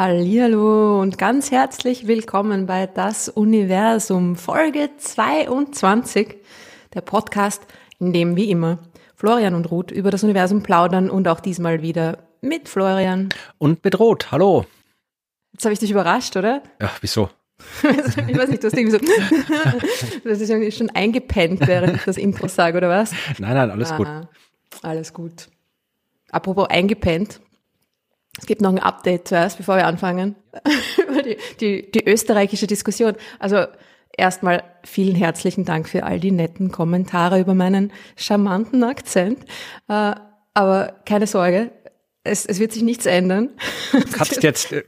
Hallihallo und ganz herzlich willkommen bei Das Universum Folge 22, der Podcast, in dem wie immer Florian und Ruth über das Universum plaudern und auch diesmal wieder mit Florian. Und bedroht, hallo. Jetzt habe ich dich überrascht, oder? Ja, wieso? ich weiß nicht, du hast irgendwie so, das ist irgendwie schon eingepennt, während ich das Intro sage, oder was? Nein, nein, alles Aha, gut. Alles gut. Apropos eingepennt, es gibt noch ein Update zuerst, bevor wir anfangen. die, die, die österreichische Diskussion. Also erstmal vielen herzlichen Dank für all die netten Kommentare über meinen charmanten Akzent. Äh, aber keine Sorge, es, es wird sich nichts ändern. Du kannst jetzt, äh,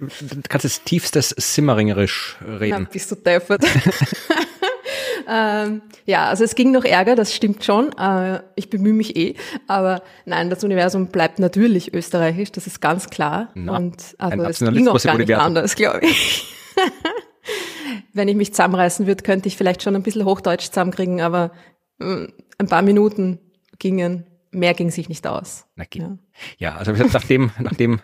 kannst jetzt tiefstes Simmeringerisch reden. Na, bist du deppert. Ähm, ja, also es ging noch Ärger, das stimmt schon. Äh, ich bemühe mich eh. Aber nein, das Universum bleibt natürlich österreichisch, das ist ganz klar. Na, Und also es ging auch gar nicht anders, glaube ich. Wenn ich mich zusammenreißen würde, könnte ich vielleicht schon ein bisschen Hochdeutsch zusammenkriegen, aber äh, ein paar Minuten gingen mehr ging sich nicht aus. Ja. ja, also nachdem, nachdem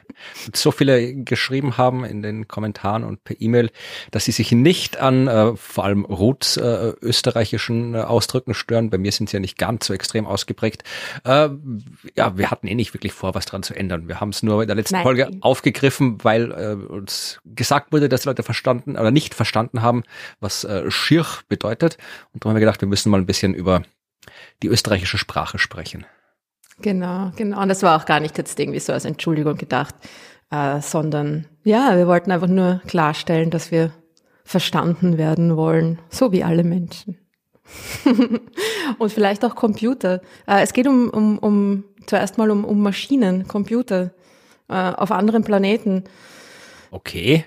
so viele geschrieben haben in den Kommentaren und per E-Mail, dass sie sich nicht an äh, vor allem Ruths äh, österreichischen äh, Ausdrücken stören, bei mir sind sie ja nicht ganz so extrem ausgeprägt. Äh, ja, wir hatten eh nicht wirklich vor, was dran zu ändern. Wir haben es nur in der letzten Nein. Folge aufgegriffen, weil äh, uns gesagt wurde, dass die Leute verstanden oder nicht verstanden haben, was äh, Schirch bedeutet. Und darum haben wir gedacht, wir müssen mal ein bisschen über die österreichische Sprache sprechen. Genau, genau. Und das war auch gar nicht jetzt irgendwie so als Entschuldigung gedacht, äh, sondern ja, wir wollten einfach nur klarstellen, dass wir verstanden werden wollen, so wie alle Menschen. und vielleicht auch Computer. Äh, es geht um, um, um zuerst mal um, um Maschinen, Computer äh, auf anderen Planeten. Okay.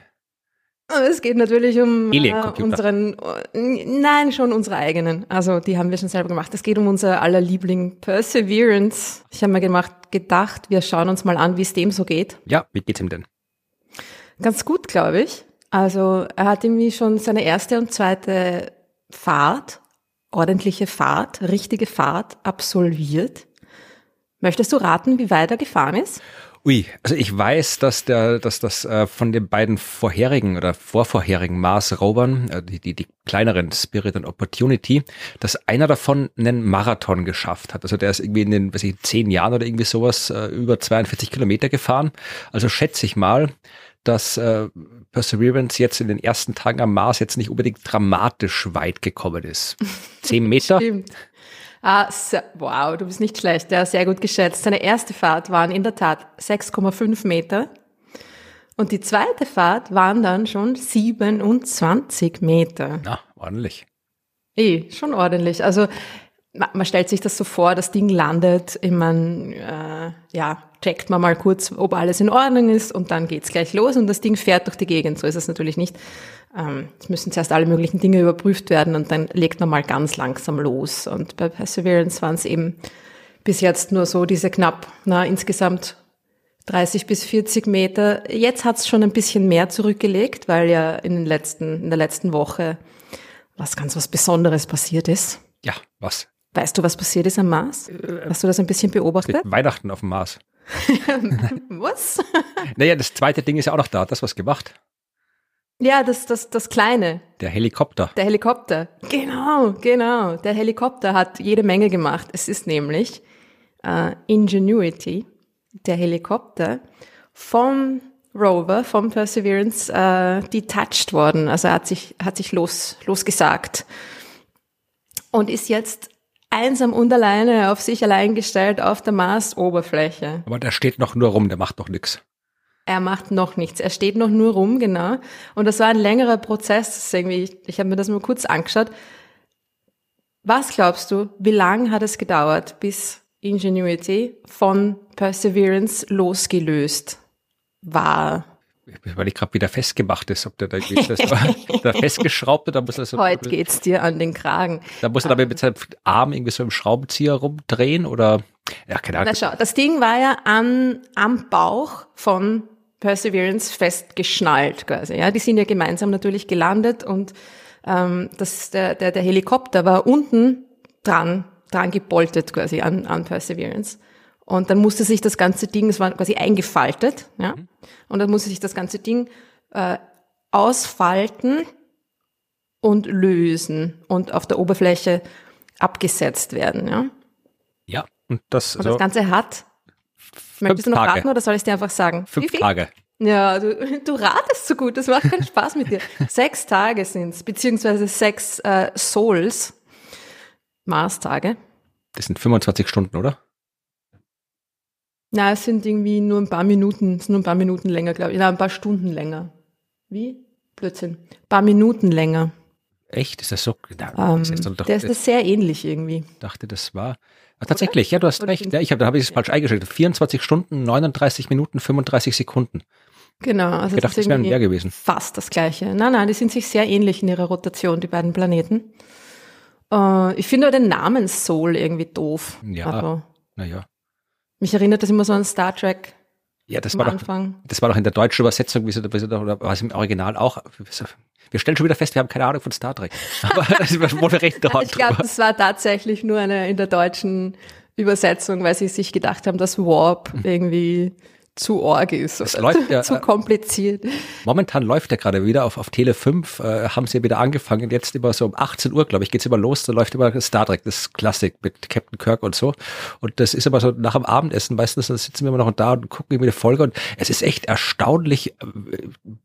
Es geht natürlich um äh, unseren, nein, schon unsere eigenen. Also die haben wir schon selber gemacht. Es geht um unser aller Liebling Perseverance. Ich habe mir gemacht, gedacht, wir schauen uns mal an, wie es dem so geht. Ja, wie geht's ihm denn? Ganz gut, glaube ich. Also er hat irgendwie schon seine erste und zweite Fahrt, ordentliche Fahrt, richtige Fahrt absolviert. Möchtest du raten, wie weit er gefahren ist? Ui, also ich weiß, dass der, dass das äh, von den beiden vorherigen oder vorvorherigen Mars-Rovern, äh, die, die, die kleineren Spirit und Opportunity, dass einer davon einen Marathon geschafft hat. Also der ist irgendwie in den, weiß ich, zehn Jahren oder irgendwie sowas äh, über 42 Kilometer gefahren. Also schätze ich mal, dass äh, Perseverance jetzt in den ersten Tagen am Mars jetzt nicht unbedingt dramatisch weit gekommen ist. Zehn Meter? Stimmt. Ah, wow, du bist nicht schlecht, ja, sehr gut geschätzt. Seine erste Fahrt waren in der Tat 6,5 Meter. Und die zweite Fahrt waren dann schon 27 Meter. Ja, ordentlich. Eh, schon ordentlich. Also man stellt sich das so vor, das Ding landet, ich mein, äh, ja, checkt man mal kurz, ob alles in Ordnung ist und dann geht's gleich los und das Ding fährt durch die Gegend. So ist es natürlich nicht. Ähm, es müssen zuerst alle möglichen Dinge überprüft werden und dann legt man mal ganz langsam los. Und bei Perseverance waren es eben bis jetzt nur so diese knapp, na, insgesamt 30 bis 40 Meter. Jetzt hat's schon ein bisschen mehr zurückgelegt, weil ja in den letzten, in der letzten Woche was ganz was Besonderes passiert ist. Ja, was? Weißt du, was passiert ist am Mars? Äh, Hast du das ein bisschen beobachtet? Weihnachten auf dem Mars. was? naja, das zweite Ding ist ja auch noch da. Das was gemacht. Ja, das, das, das Kleine. Der Helikopter. Der Helikopter. Genau, genau. Der Helikopter hat jede Menge gemacht. Es ist nämlich äh, Ingenuity, der Helikopter, vom Rover, vom Perseverance, äh, detached worden. Also er hat sich, hat sich los, losgesagt. Und ist jetzt einsam und alleine auf sich allein gestellt auf der Marsoberfläche. Aber der steht noch nur rum, der macht doch nichts. Er macht noch nichts. Er steht noch nur rum, genau. Und das war ein längerer Prozess. Irgendwie, ich, ich habe mir das mal kurz angeschaut. Was glaubst du, wie lang hat es gedauert, bis Ingenuity von Perseverance losgelöst war? Weil ich gerade wieder festgemacht ist, ob der da, das, da festgeschraubt oder muss das Heute geht's dir an den Kragen. Da muss er dabei mit seinem Arm irgendwie so im Schraubenzieher rumdrehen oder ja, keine Ahnung. Na schau, das Ding war ja an, am Bauch von Perseverance festgeschnallt quasi. Ja, die sind ja gemeinsam natürlich gelandet und ähm, das, der, der, der Helikopter war unten dran, dran geboltet quasi an, an Perseverance. Und dann musste sich das ganze Ding, es war quasi eingefaltet, ja. Mhm. Und dann musste sich das ganze Ding äh, ausfalten und lösen und auf der Oberfläche abgesetzt werden. Ja? Ja, und das, und das Ganze hat. Möchtest du noch Tage. raten oder soll ich dir einfach sagen? Fünf Tage. Ja, du, du ratest so gut, das macht keinen Spaß mit dir. sechs Tage sind's, beziehungsweise sechs äh, Souls, Mars-Tage. Das sind 25 Stunden, oder? Na, es sind irgendwie nur ein paar Minuten, es sind nur ein paar Minuten länger, glaube ich. Ja, ein paar Stunden länger. Wie? Blödsinn. Ein paar Minuten länger. Echt? Ist das so? Na, Ähm, das ist doch, der ist das sehr ähnlich irgendwie. dachte, das war. Ah, tatsächlich, ja, du hast Oder recht. Ja, ich habe, da habe ich es falsch eingeschaltet. 24 Stunden, 39 Minuten, 35 Sekunden. Genau, also Ich gedacht, das irgendwie mehr gewesen. fast das Gleiche. Nein, nein, die sind sich sehr ähnlich in ihrer Rotation, die beiden Planeten. Äh, ich finde aber den Namen Soul irgendwie doof. Ja. Also, Naja. Mich erinnert das immer so an Star Trek Ja, das am war doch, Anfang. das war doch in der deutschen Übersetzung, wie sie, wie sie doch, oder war es im Original auch. Wir stellen schon wieder fest, wir haben keine Ahnung von Star Trek. Aber das wurde recht dort Ich glaube, das war tatsächlich nur eine in der deutschen Übersetzung, weil sie sich gedacht haben, dass Warp irgendwie zu org ist Es oder läuft ja, zu äh, kompliziert. Momentan läuft der gerade wieder auf, auf Tele 5, äh, haben sie ja wieder angefangen. Jetzt immer so um 18 Uhr, glaube ich, geht's immer los. Da läuft immer Star Trek, das Klassik mit Captain Kirk und so. Und das ist aber so nach dem Abendessen meistens, da sitzen wir immer noch da und gucken irgendwie eine Folge. Und es ist echt erstaunlich, äh,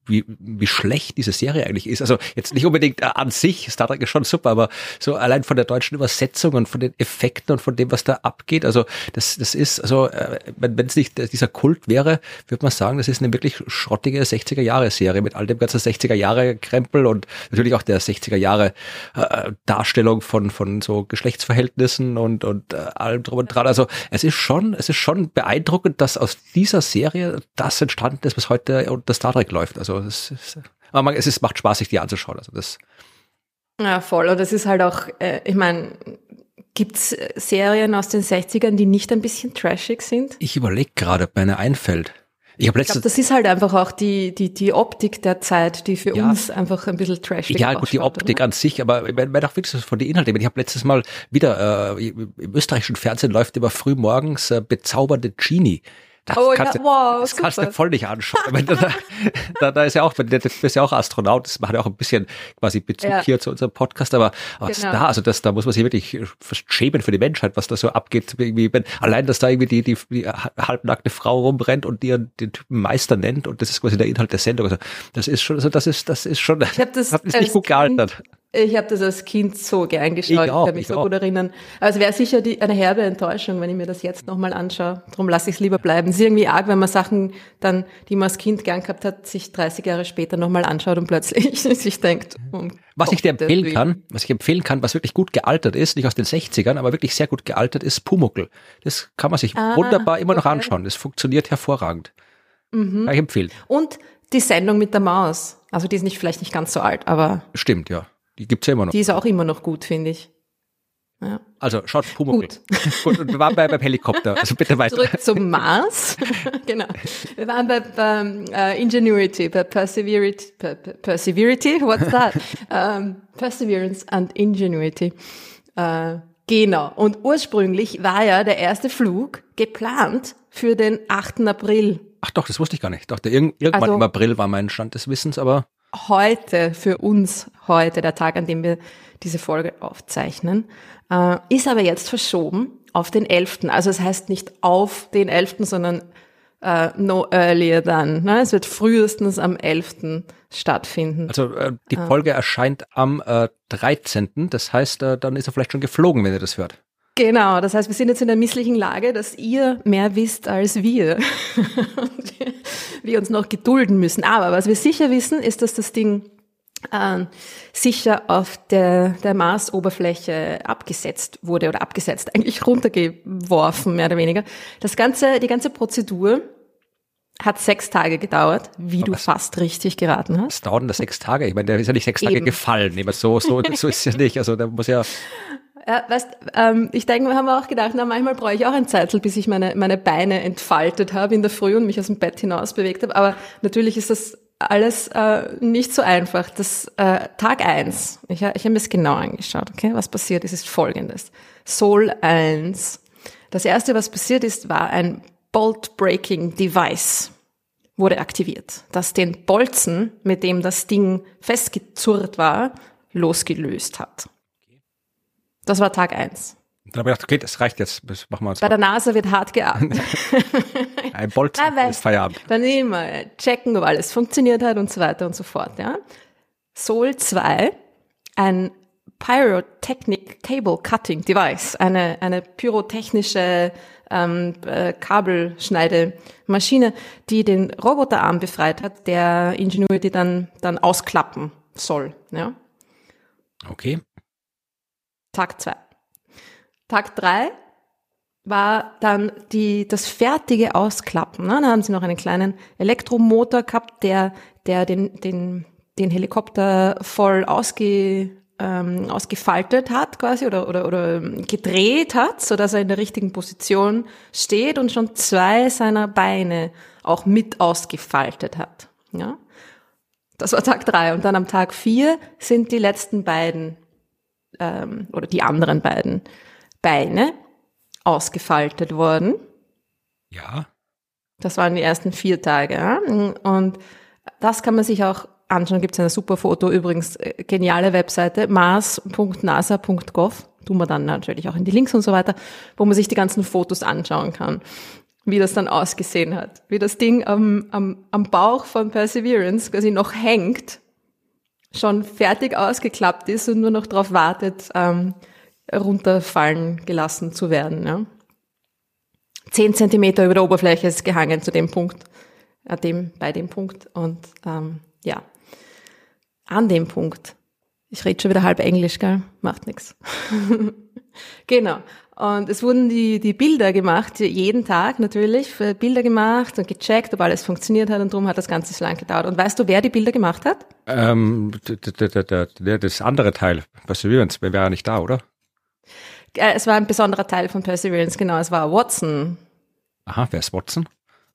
wie, wie schlecht diese Serie eigentlich ist. Also jetzt nicht unbedingt äh, an sich, Star Trek ist schon super, aber so allein von der deutschen Übersetzung und von den Effekten und von dem, was da abgeht. Also das, das ist, also wenn es nicht dieser Kult wäre, würde man sagen, das ist eine wirklich schrottige 60er Jahre Serie mit all dem ganzen 60er Jahre Krempel und natürlich auch der 60er Jahre äh, Darstellung von von so Geschlechtsverhältnissen und und äh, allem drum und dran. Also es ist schon es ist schon beeindruckend, dass aus dieser Serie das entstanden ist, was heute unter Star Trek läuft. Also es ist, aber es ist macht Spaß, sich die anzuschauen. Also das Ja, voll. Und es ist halt auch, äh, ich meine, gibt's äh, Serien aus den 60ern, die nicht ein bisschen trashig sind? ich überlege gerade, ob mir eine einfällt. Ich habe Ich glaube, das ist halt einfach auch die, die, die Optik der Zeit, die für Ja. uns einfach ein bisschen trashig Ja, gut, die Optik oder? an sich, aber ich meine auch wirklich von den Inhalten. Ich habe letztes Mal wieder, äh, im österreichischen Fernsehen läuft immer früh morgens äh, bezaubernde Genie. Das Oh ja, kannst du, wow, das kannst du voll nicht anschauen. Da, da, da ist ja auch, du bist ja auch Astronaut, das macht ja auch ein bisschen quasi Bezug Ja. hier zu unserem Podcast, aber was Genau. da, also das, da muss man sich wirklich fast schämen für die Menschheit, was da so abgeht. Irgendwie, wenn, allein, dass da irgendwie die, die, die halbnackte Frau rumrennt und die den Typen Meister nennt und das ist quasi der Inhalt der Sendung. Also das ist schon, also das ist, das ist schon, Ich habe das, ist als nicht gut gealtert. Ich habe das als Kind so gern geschaut. Ich kann mich ich so auch. gut erinnern. Also wäre sicher die, eine herbe Enttäuschung, wenn ich mir das jetzt nochmal anschaue. Darum lasse ich es lieber bleiben. Es ist irgendwie arg, wenn man Sachen dann, die man als Kind gern gehabt hat, sich 30 Jahre später nochmal anschaut und plötzlich sich denkt, um Was ich dir empfehlen kann, was ich empfehlen kann, was wirklich gut gealtert ist, nicht aus den 60ern, aber wirklich sehr gut gealtert ist, Pumuckel. Das kann man sich Ah, wunderbar immer noch okay. anschauen. Das funktioniert hervorragend. Mhm. Kann ich empfehlen. Und die Sendung mit der Maus. Also die ist nicht vielleicht nicht ganz so alt, aber Stimmt, ja. Die gibt's ja immer noch. die ist auch immer noch gut, finde ich. Ja. Also schaut Pumuckl. Gut. Gut. und wir waren bei, beim Helikopter. Also bitte weiter. Zurück zum Mars. genau. Wir waren bei, beim äh, Ingenuity, bei Perseverity, per, per, Perseverity, what's that? ähm, Perseverance and Ingenuity. Äh, genau. Und ursprünglich war ja der erste Flug geplant für den 8. April. Ach doch, das wusste ich gar nicht. Ich dachte, irgend, irgendwann Also- im April war mein Stand des Wissens, aber Heute, für uns heute, der Tag, an dem wir diese Folge aufzeichnen, äh, ist aber jetzt verschoben auf den 11. Also es heißt nicht auf den 11., sondern äh, no earlier than. Ne? Es wird frühestens am 11. stattfinden. also äh, die Ah. Folge erscheint am äh, 13. Das heißt, äh, dann ist er vielleicht schon geflogen, wenn ihr das hört. Genau, das heißt, wir sind jetzt in der misslichen Lage, dass ihr mehr wisst als wir. Und wir uns noch gedulden müssen. Aber was wir sicher wissen, ist, dass das Ding ähm, sicher auf der, der Marsoberfläche abgesetzt wurde oder abgesetzt, eigentlich runtergeworfen, mehr oder weniger. Das ganze, die ganze Prozedur hat sechs Tage gedauert, wie du was? fast richtig geraten hast. Es dauern das sechs Tage. Ich meine, der ist ja nicht sechs Tage Eben. gefallen. Nee, aber so, so, so ist es ja nicht. Also da muss ja, Ja, weißt, ähm, ich denke, wir haben auch gedacht, na, manchmal brauche ich auch ein Zeitl, bis ich meine, meine Beine entfaltet habe in der Früh und mich aus dem Bett hinaus bewegt habe. Aber natürlich ist das alles äh, nicht so einfach. Das äh, Tag eins. ich, ich habe mir das genau angeschaut, okay? Was passiert ist, ist folgendes. Sol 1. Das erste, was passiert ist, war ein Bolt-Breaking Device. wurde aktiviert, das den Bolzen, mit dem das Ding festgezurrt war, losgelöst hat. Das war Tag eins. Dann habe ich gedacht, okay, das reicht jetzt. Das machen wir uns Bei der NASA wird hart geatmet. Ein Bolzen Na, ist Feierabend. Dann immer checken, ob alles funktioniert hat und so weiter und so fort. Ja. Sol 2, ein Pyrotechnic Cable Cutting Device, eine, eine pyrotechnische ähm, äh, Kabelschneidemaschine, die den Roboterarm befreit hat, der Ingenuity dann, dann ausklappen soll. Ja. Okay. Tag zwei. Tag drei war dann die, das fertige Ausklappen. Ne? Da haben sie noch einen kleinen Elektromotor gehabt, der, der den, den, den Helikopter voll ausge, ähm, ausgefaltet hat quasi oder, oder, oder gedreht hat, so dass er in der richtigen Position steht und schon zwei seiner Beine auch mit ausgefaltet hat. Ja? Das war Tag drei. Und dann am Tag vier sind die letzten beiden ähm, oder die anderen beiden Beine ausgefaltet worden. Ja. Das waren die ersten vier Tage. Ja? Und das kann man sich auch anschauen. Gibt es ein super Foto, übrigens äh, geniale Webseite, mars.nasa.gov. Tun wir dann natürlich auch in die Links und so weiter, wo man sich die ganzen Fotos anschauen kann, wie das dann ausgesehen hat. Wie das Ding am, am, am Bauch von Perseverance quasi noch hängt, schon fertig ausgeklappt ist und nur noch darauf wartet, ähm, runterfallen gelassen zu werden. Ja. Zehn Zentimeter über der Oberfläche ist gehangen zu dem Punkt, äh, dem, bei dem Punkt. Und ähm, ja, an dem Punkt. Ich rede schon wieder halb Englisch, gell? Macht nix. genau. Und es wurden die, die Bilder gemacht, jeden Tag natürlich, Bilder gemacht und gecheckt, ob alles funktioniert hat und darum hat das Ganze so lang gedauert. Und weißt du, wer die Bilder gemacht hat? Ähm, das andere Teil, Perseverance, wäre ja nicht da, oder? Äh, Es war ein besonderer Teil von Perseverance, genau, es war Watson. Aha, wer ist Watson?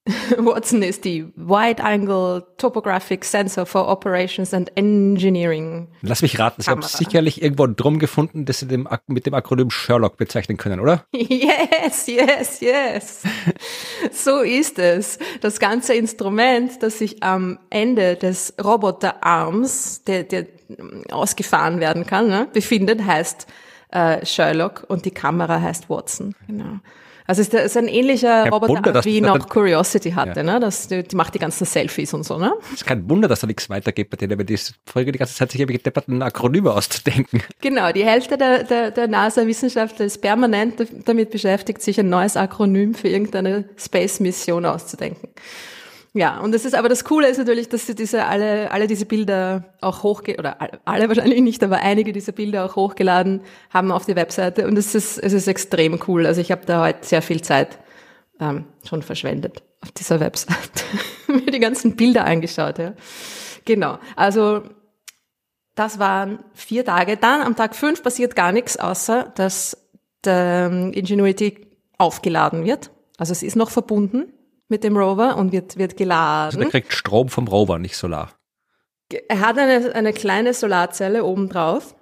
Watson ist die Wide Angle Topographic Sensor for Operations and Engineering. Lass mich raten, Sie haben sicherlich irgendwo Drum gefunden, das Sie dem, mit dem Akronym Sherlock bezeichnen können, oder? Yes, yes, yes. So ist es. Das ganze Instrument, das sich am Ende des Roboterarms, der, der ausgefahren werden kann, ne, befindet, heißt äh, Sherlock und die Kamera heißt Watson. Genau. Also es ist, ein ähnlicher Kein Roboterarm, Wunder, wie noch dann- Curiosity hatte. Ja. Ne? Das, die, die macht die ganzen Selfies und so. Ne? Es ist kein Wunder, dass da nichts weitergeht bei denen, wenn die Folge die ganze Zeit sich irgendwelche depperten Akronyme auszudenken. Genau, die Hälfte der, der, der NASA-Wissenschaftler ist permanent damit beschäftigt, sich ein neues Akronym für irgendeine Space-Mission auszudenken. Ja, und das ist aber das Coole ist natürlich, dass sie diese alle alle diese Bilder auch hochge oder alle- wahrscheinlich nicht, aber einige dieser Bilder auch hochgeladen haben auf die Webseite und es ist es ist extrem cool. Also ich habe da heute sehr viel Zeit ähm, schon verschwendet auf dieser Webseite, mir die ganzen Bilder angeschaut. Ja. Genau, also das waren vier Tage. Dann am Tag fünf passiert gar nichts, außer dass der ähm, Ingenuity aufgeladen wird. Also es ist noch verbunden mit dem Rover und wird, wird Also geladen. der kriegt Strom vom Rover, nicht Solar. Er hat eine, eine kleine Solarzelle oben drauf,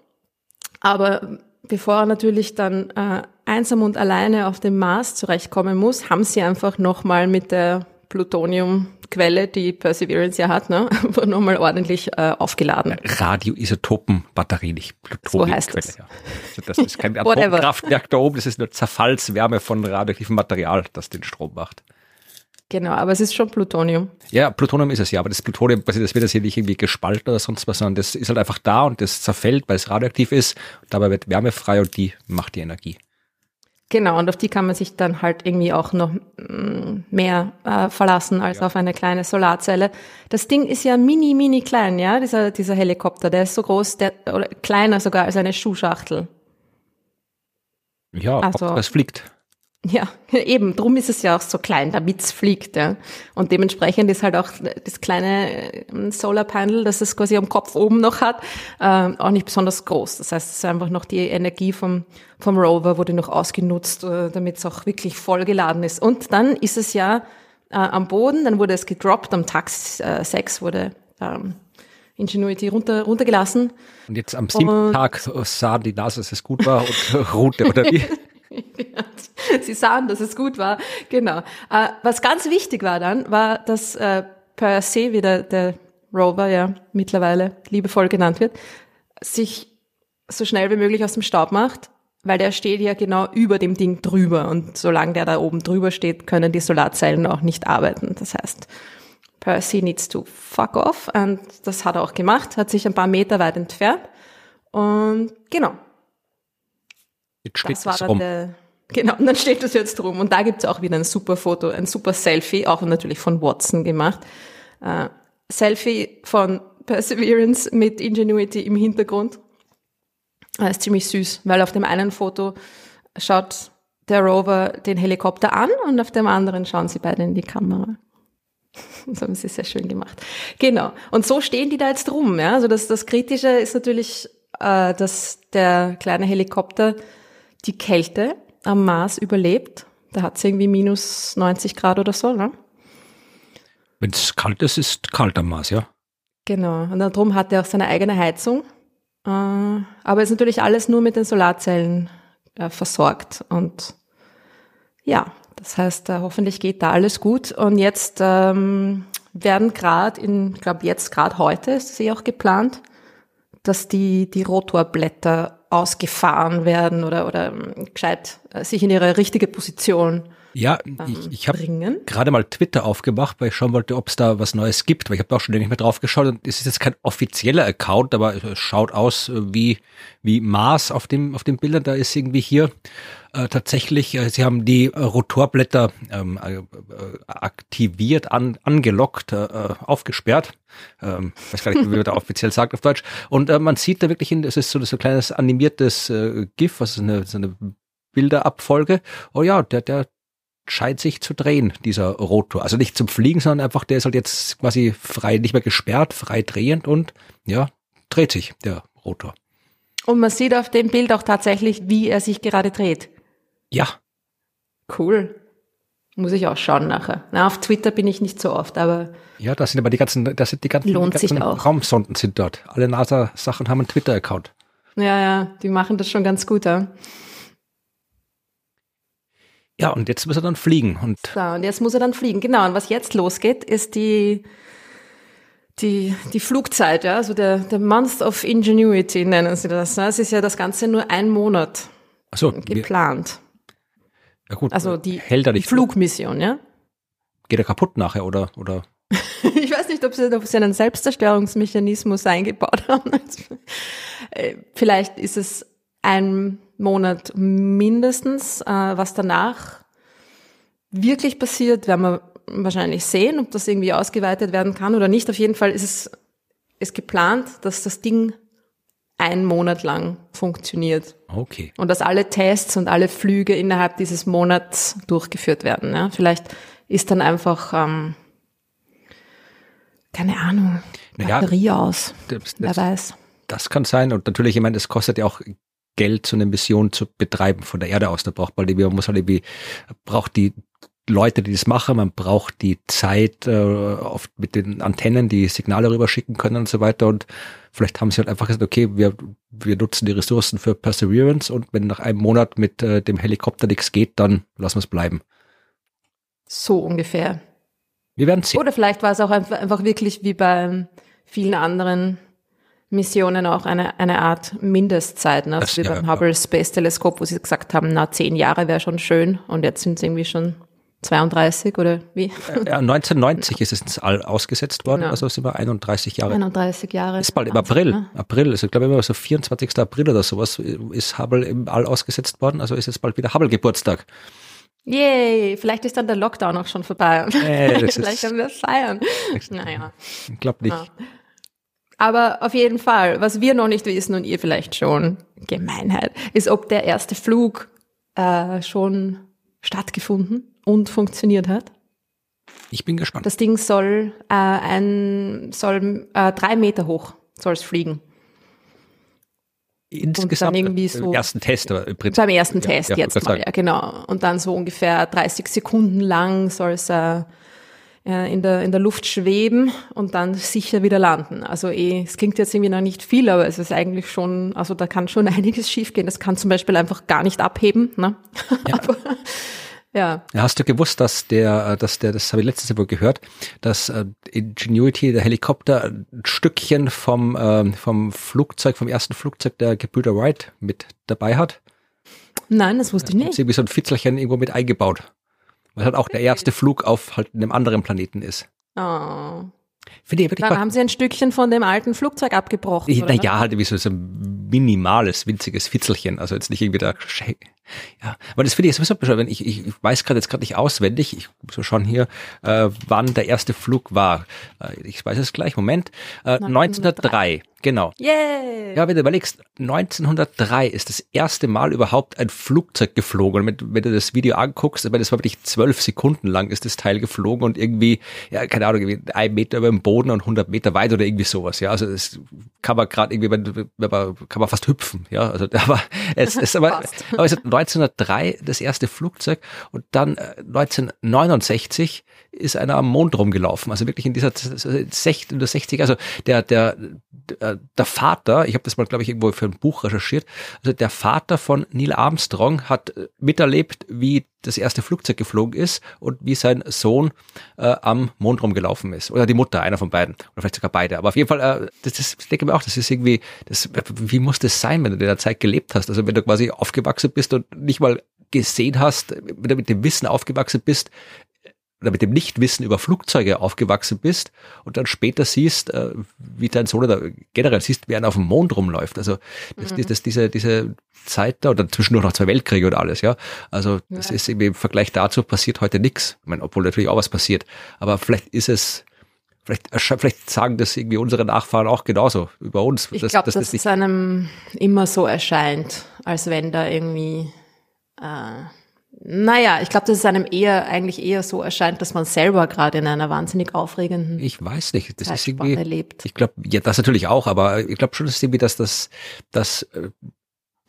aber bevor er natürlich dann äh, einsam und alleine auf dem Mars zurechtkommen muss, haben sie einfach nochmal mit der Plutoniumquelle, die Perseverance ja hat, ne, nochmal ordentlich äh, aufgeladen. Radioisotopenbatterie, nicht Plutoniumquelle. heißt das. Ja. Also das ist kein. Atomkraftwerk da oben, das ist nur Zerfallswärme von radioaktivem Material, das den Strom macht. Genau, aber es ist schon Plutonium. Ja, Plutonium ist es ja, aber das Plutonium, das wird jetzt hier nicht irgendwie gespalten oder sonst was, sondern das ist halt einfach da und das zerfällt, weil es radioaktiv ist. Dabei wird Wärme frei und die macht die Energie. Genau, und auf die kann man sich dann halt irgendwie auch noch mm, mehr äh, verlassen als auf eine kleine Solarzelle. Das Ding ist ja mini, mini klein, ja, dieser, dieser Helikopter, der ist so groß, der, oder kleiner sogar als eine Schuhschachtel. Ja, Also- es fliegt. Ja, eben, drum ist es ja auch so klein, damit's fliegt, ja. Und dementsprechend ist halt auch das kleine äh, Solarpanel, das es quasi am Kopf oben noch hat, äh, auch nicht besonders groß. Das heißt, es ist einfach noch die Energie vom, vom Rover wurde noch ausgenutzt, äh, damit es auch wirklich voll geladen ist. Und dann ist es ja äh, am Boden, dann wurde es gedroppt, am Tag äh, 6 wurde ähm, Ingenuity runter, runtergelassen. Und jetzt am siebten Tag sah die Nase, dass es gut war und ruhte, oder wie? Sie sahen, dass es gut war. Genau. Äh, was ganz wichtig war dann, war, dass äh, Percy, wie der, der Rover ja mittlerweile liebevoll genannt wird, sich so schnell wie möglich aus dem Staub macht, weil der steht ja genau über dem Ding drüber und solange der da oben drüber steht, können die Solarzellen auch nicht arbeiten. Das heißt, Percy needs to fuck off und das hat er auch gemacht, hat sich ein paar Meter weit entfernt und genau. Jetzt steht Das es dann rum. der, genau, und dann steht das jetzt drum. Und da gibt's auch wieder ein super Foto, ein super Selfie, auch natürlich von Watson gemacht. Äh, Selfie von Perseverance mit Ingenuity im Hintergrund. Das ist ziemlich süß, weil auf dem einen Foto schaut der Rover den Helikopter an und auf dem anderen schauen sie beide in die Kamera. Das haben sie sehr schön gemacht. Genau. Und so stehen die da jetzt rum. Ja? Also das, das Kritische ist natürlich, äh, dass der kleine Helikopter die Kälte am Mars überlebt. Da hat es irgendwie minus 90 Grad oder so. Ne? Wenn es kalt ist, ist kalt am Mars, ja. Genau. Und darum hat er auch seine eigene Heizung. Äh, aber ist natürlich alles nur mit den Solarzellen äh, versorgt. Und ja, das heißt, äh, hoffentlich geht da alles gut. Und jetzt ähm, werden gerade in, ich glaube jetzt gerade heute ist es eh auch geplant, dass die, die Rotorblätter ausgefahren werden oder, oder ähm, gescheit äh, sich in ihre richtige Position Ja, ähm, ich, ich habe gerade mal Twitter aufgemacht, weil ich schauen wollte, ob es da was Neues gibt, weil ich habe auch schon nicht mehr drauf geschaut und es ist jetzt kein offizieller Account, aber es schaut aus äh, wie wie Mars auf dem auf den Bildern. Da ist irgendwie hier äh, tatsächlich, äh, sie haben die äh, Rotorblätter ähm, äh, äh, aktiviert, an, angelockt, äh, äh, aufgesperrt. Ähm, weiß gar nicht, wie man da offiziell sagt auf Deutsch. Und äh, man sieht da wirklich, hin, es ist so, so ein kleines animiertes äh, GIF, was ist eine, so eine Bilderabfolge. Oh ja, der, der scheint sich zu drehen, dieser Rotor. Also nicht zum Fliegen, sondern einfach, der ist halt jetzt quasi frei, nicht mehr gesperrt, frei drehend und ja, dreht sich der Rotor. Und man sieht auf dem Bild auch tatsächlich, wie er sich gerade dreht. Ja, Cool. Muss ich auch schauen nachher. Na, auf Twitter bin ich nicht so oft, aber ja, das sind aber die ganzen, das sind die ganzen, Lohnt die sich ganzen auch. Raumsonden sind dort. Alle NASA-Sachen haben einen Twitter-Account. ja, ja, die machen das schon ganz gut. Ja. Ja, und jetzt muss er dann fliegen und So, und jetzt muss er dann fliegen. Genau, und was jetzt losgeht, ist die, die, die Flugzeit, ja, also der, der Month of Ingenuity nennen sie das. Ne? Es ist ja das Ganze nur ein Monat wir- geplant. Ja gut, Also die, hält er die Flugmission, ja. Geht er kaputt nachher oder oder Ich weiß nicht, ob sie, ob sie einen Selbstzerstörungsmechanismus eingebaut haben. Äh, Vielleicht ist es ein Monat mindestens. Äh, Was danach wirklich passiert, werden wir wahrscheinlich sehen, ob das irgendwie ausgeweitet werden kann oder nicht. Auf jeden Fall ist es ist geplant, dass das Ding einen Monat lang funktioniert okay. und dass alle Tests und alle Flüge innerhalb dieses Monats durchgeführt werden. Ja? Vielleicht ist dann einfach, ähm, keine Ahnung, Naja, Batterie aus. Das, Wer das, weiß. das kann sein und natürlich, ich meine, es kostet ja auch Geld, so eine Mission zu betreiben von der Erde aus. Da braucht man man muss halt irgendwie, braucht die Leute, die das machen, man braucht die Zeit äh, oft mit den Antennen, die Signale rüberschicken können und so weiter. Und vielleicht haben sie halt einfach gesagt, okay, wir, wir nutzen die Ressourcen für Perseverance und wenn nach einem Monat mit äh, dem Helikopter nichts geht, dann lassen wir es bleiben. So ungefähr. Wir werden sehen. Oder vielleicht war es auch einfach, wirklich wie bei vielen anderen Missionen auch eine, eine Art Mindestzeit, ne? Das- Also wie ja, beim. Hubble Space Teleskop, wo sie gesagt haben, na, zehn Jahre wäre schon schön und jetzt sind es irgendwie schon 32 oder wie? Ja, 1990 ist es ins All ausgesetzt worden, Genau. also sind wir 31 Jahre 31 Jahre. Ist bald im Wahnsinn, April. ne? April, also ich glaube immer so 24. April oder sowas ist Hubble im All ausgesetzt worden. Also ist jetzt bald wieder Hubble-Geburtstag. Yay, vielleicht ist dann der Lockdown auch schon vorbei. Äh, vielleicht können wir feiern. Naja. Ich glaube nicht. Ja. Aber auf jeden Fall, was wir noch nicht wissen und ihr vielleicht schon, Gemeinheit, ist, ob der erste Flug äh, schon stattgefunden und funktioniert hat. Ich bin gespannt. Das Ding soll äh, ein soll äh, drei Meter hoch soll es fliegen. Insgesamt irgendwie äh, so- im ersten Test, aber im Prinzip. Beim ersten Ja, Test ja, jetzt wollte mal, ja genau. Und dann so ungefähr 30 Sekunden lang soll es äh, äh, in, der, in der Luft schweben und dann sicher wieder landen. Also eh, es klingt jetzt irgendwie noch nicht viel, aber es ist eigentlich schon, also da kann schon einiges schiefgehen. Das kann zum Beispiel einfach gar nicht abheben. Ne? aber Ja. Hast du gewusst, dass der, äh, dass der, das habe ich letztes Jahr gehört, dass äh, Ingenuity, der Helikopter, ein Stückchen vom, ähm, vom Flugzeug, vom ersten Flugzeug der Gebrüder Wright mit dabei hat? Nein, das wusste ich Ist nicht. irgendwie so ein Fitzelchen irgendwo mit eingebaut. Weil halt auch der erste Flug auf halt einem anderen Planeten ist. Oh. Finde ich wirklich Dann haben sie ein Stückchen von dem alten Flugzeug abgebrochen. Ich, oder na ja, halt wie so, so ein minimales, winziges Fitzelchen. Also jetzt nicht irgendwie da. Ja, aber das finde ich sowieso bescheuert. Wenn ich, ich, weiß gerade jetzt gerade nicht auswendig, ich muss so schauen hier, äh, wann der erste Flug war. Äh, ich weiß es gleich, Moment. Äh, 1903, genau. Yay! Ja, wenn du überlegst, 1903 ist das erste Mal überhaupt ein Flugzeug geflogen. Und wenn, du das Video anguckst, aber das war wirklich zwölf Sekunden lang ist das Teil geflogen und irgendwie, ja, keine Ahnung, ein Meter über dem Boden und 100 Meter weit oder irgendwie sowas. Ja, also das kann man gerade irgendwie, wenn, wenn man, kann man fast hüpfen. Ja, also aber es ist aber, aber es ist 1903 das erste Flugzeug und dann äh, 1969 ist einer am Mond rumgelaufen. Also wirklich in dieser sech- in der 60 also der der der der Vater, ich habe das mal glaube ich irgendwo für ein Buch recherchiert, also der Vater von Neil Armstrong hat äh, miterlebt, wie das erste Flugzeug geflogen ist und wie sein Sohn äh, am Mond rumgelaufen ist. Oder die Mutter, einer von beiden. Oder vielleicht sogar beide. Aber auf jeden Fall, äh, das ist, ich denke mir auch, das ist irgendwie, das, wie muss das sein, wenn du in der Zeit gelebt hast? Also wenn du quasi aufgewachsen bist und nicht mal gesehen hast, wenn du mit dem Wissen aufgewachsen bist, oder mit dem Nichtwissen über Flugzeuge aufgewachsen bist und dann später siehst, äh, wie dein Sohn oder generell siehst, wie einer auf dem Mond rumläuft. Also das, das, das, diese, diese Zeit da und dann zwischendurch noch zwei Weltkriege und alles, ja. Also das Ja. ist irgendwie im Vergleich dazu passiert heute nichts. Ich meine, obwohl natürlich auch was passiert. Aber vielleicht ist es, vielleicht, ersche- vielleicht sagen das irgendwie unsere Nachfahren auch genauso über uns. Ich glaube, dass dass das es einem immer so erscheint, als wenn da irgendwie, äh, naja, ich glaube, dass es einem eher, eigentlich eher so erscheint, dass man selber gerade in einer wahnsinnig aufregenden Ich weiß nicht. Das ist Zeitspanne irgendwie. lebt. Ich glaube, ja, das natürlich auch, aber ich glaube schon, dass irgendwie, dass das, dass äh,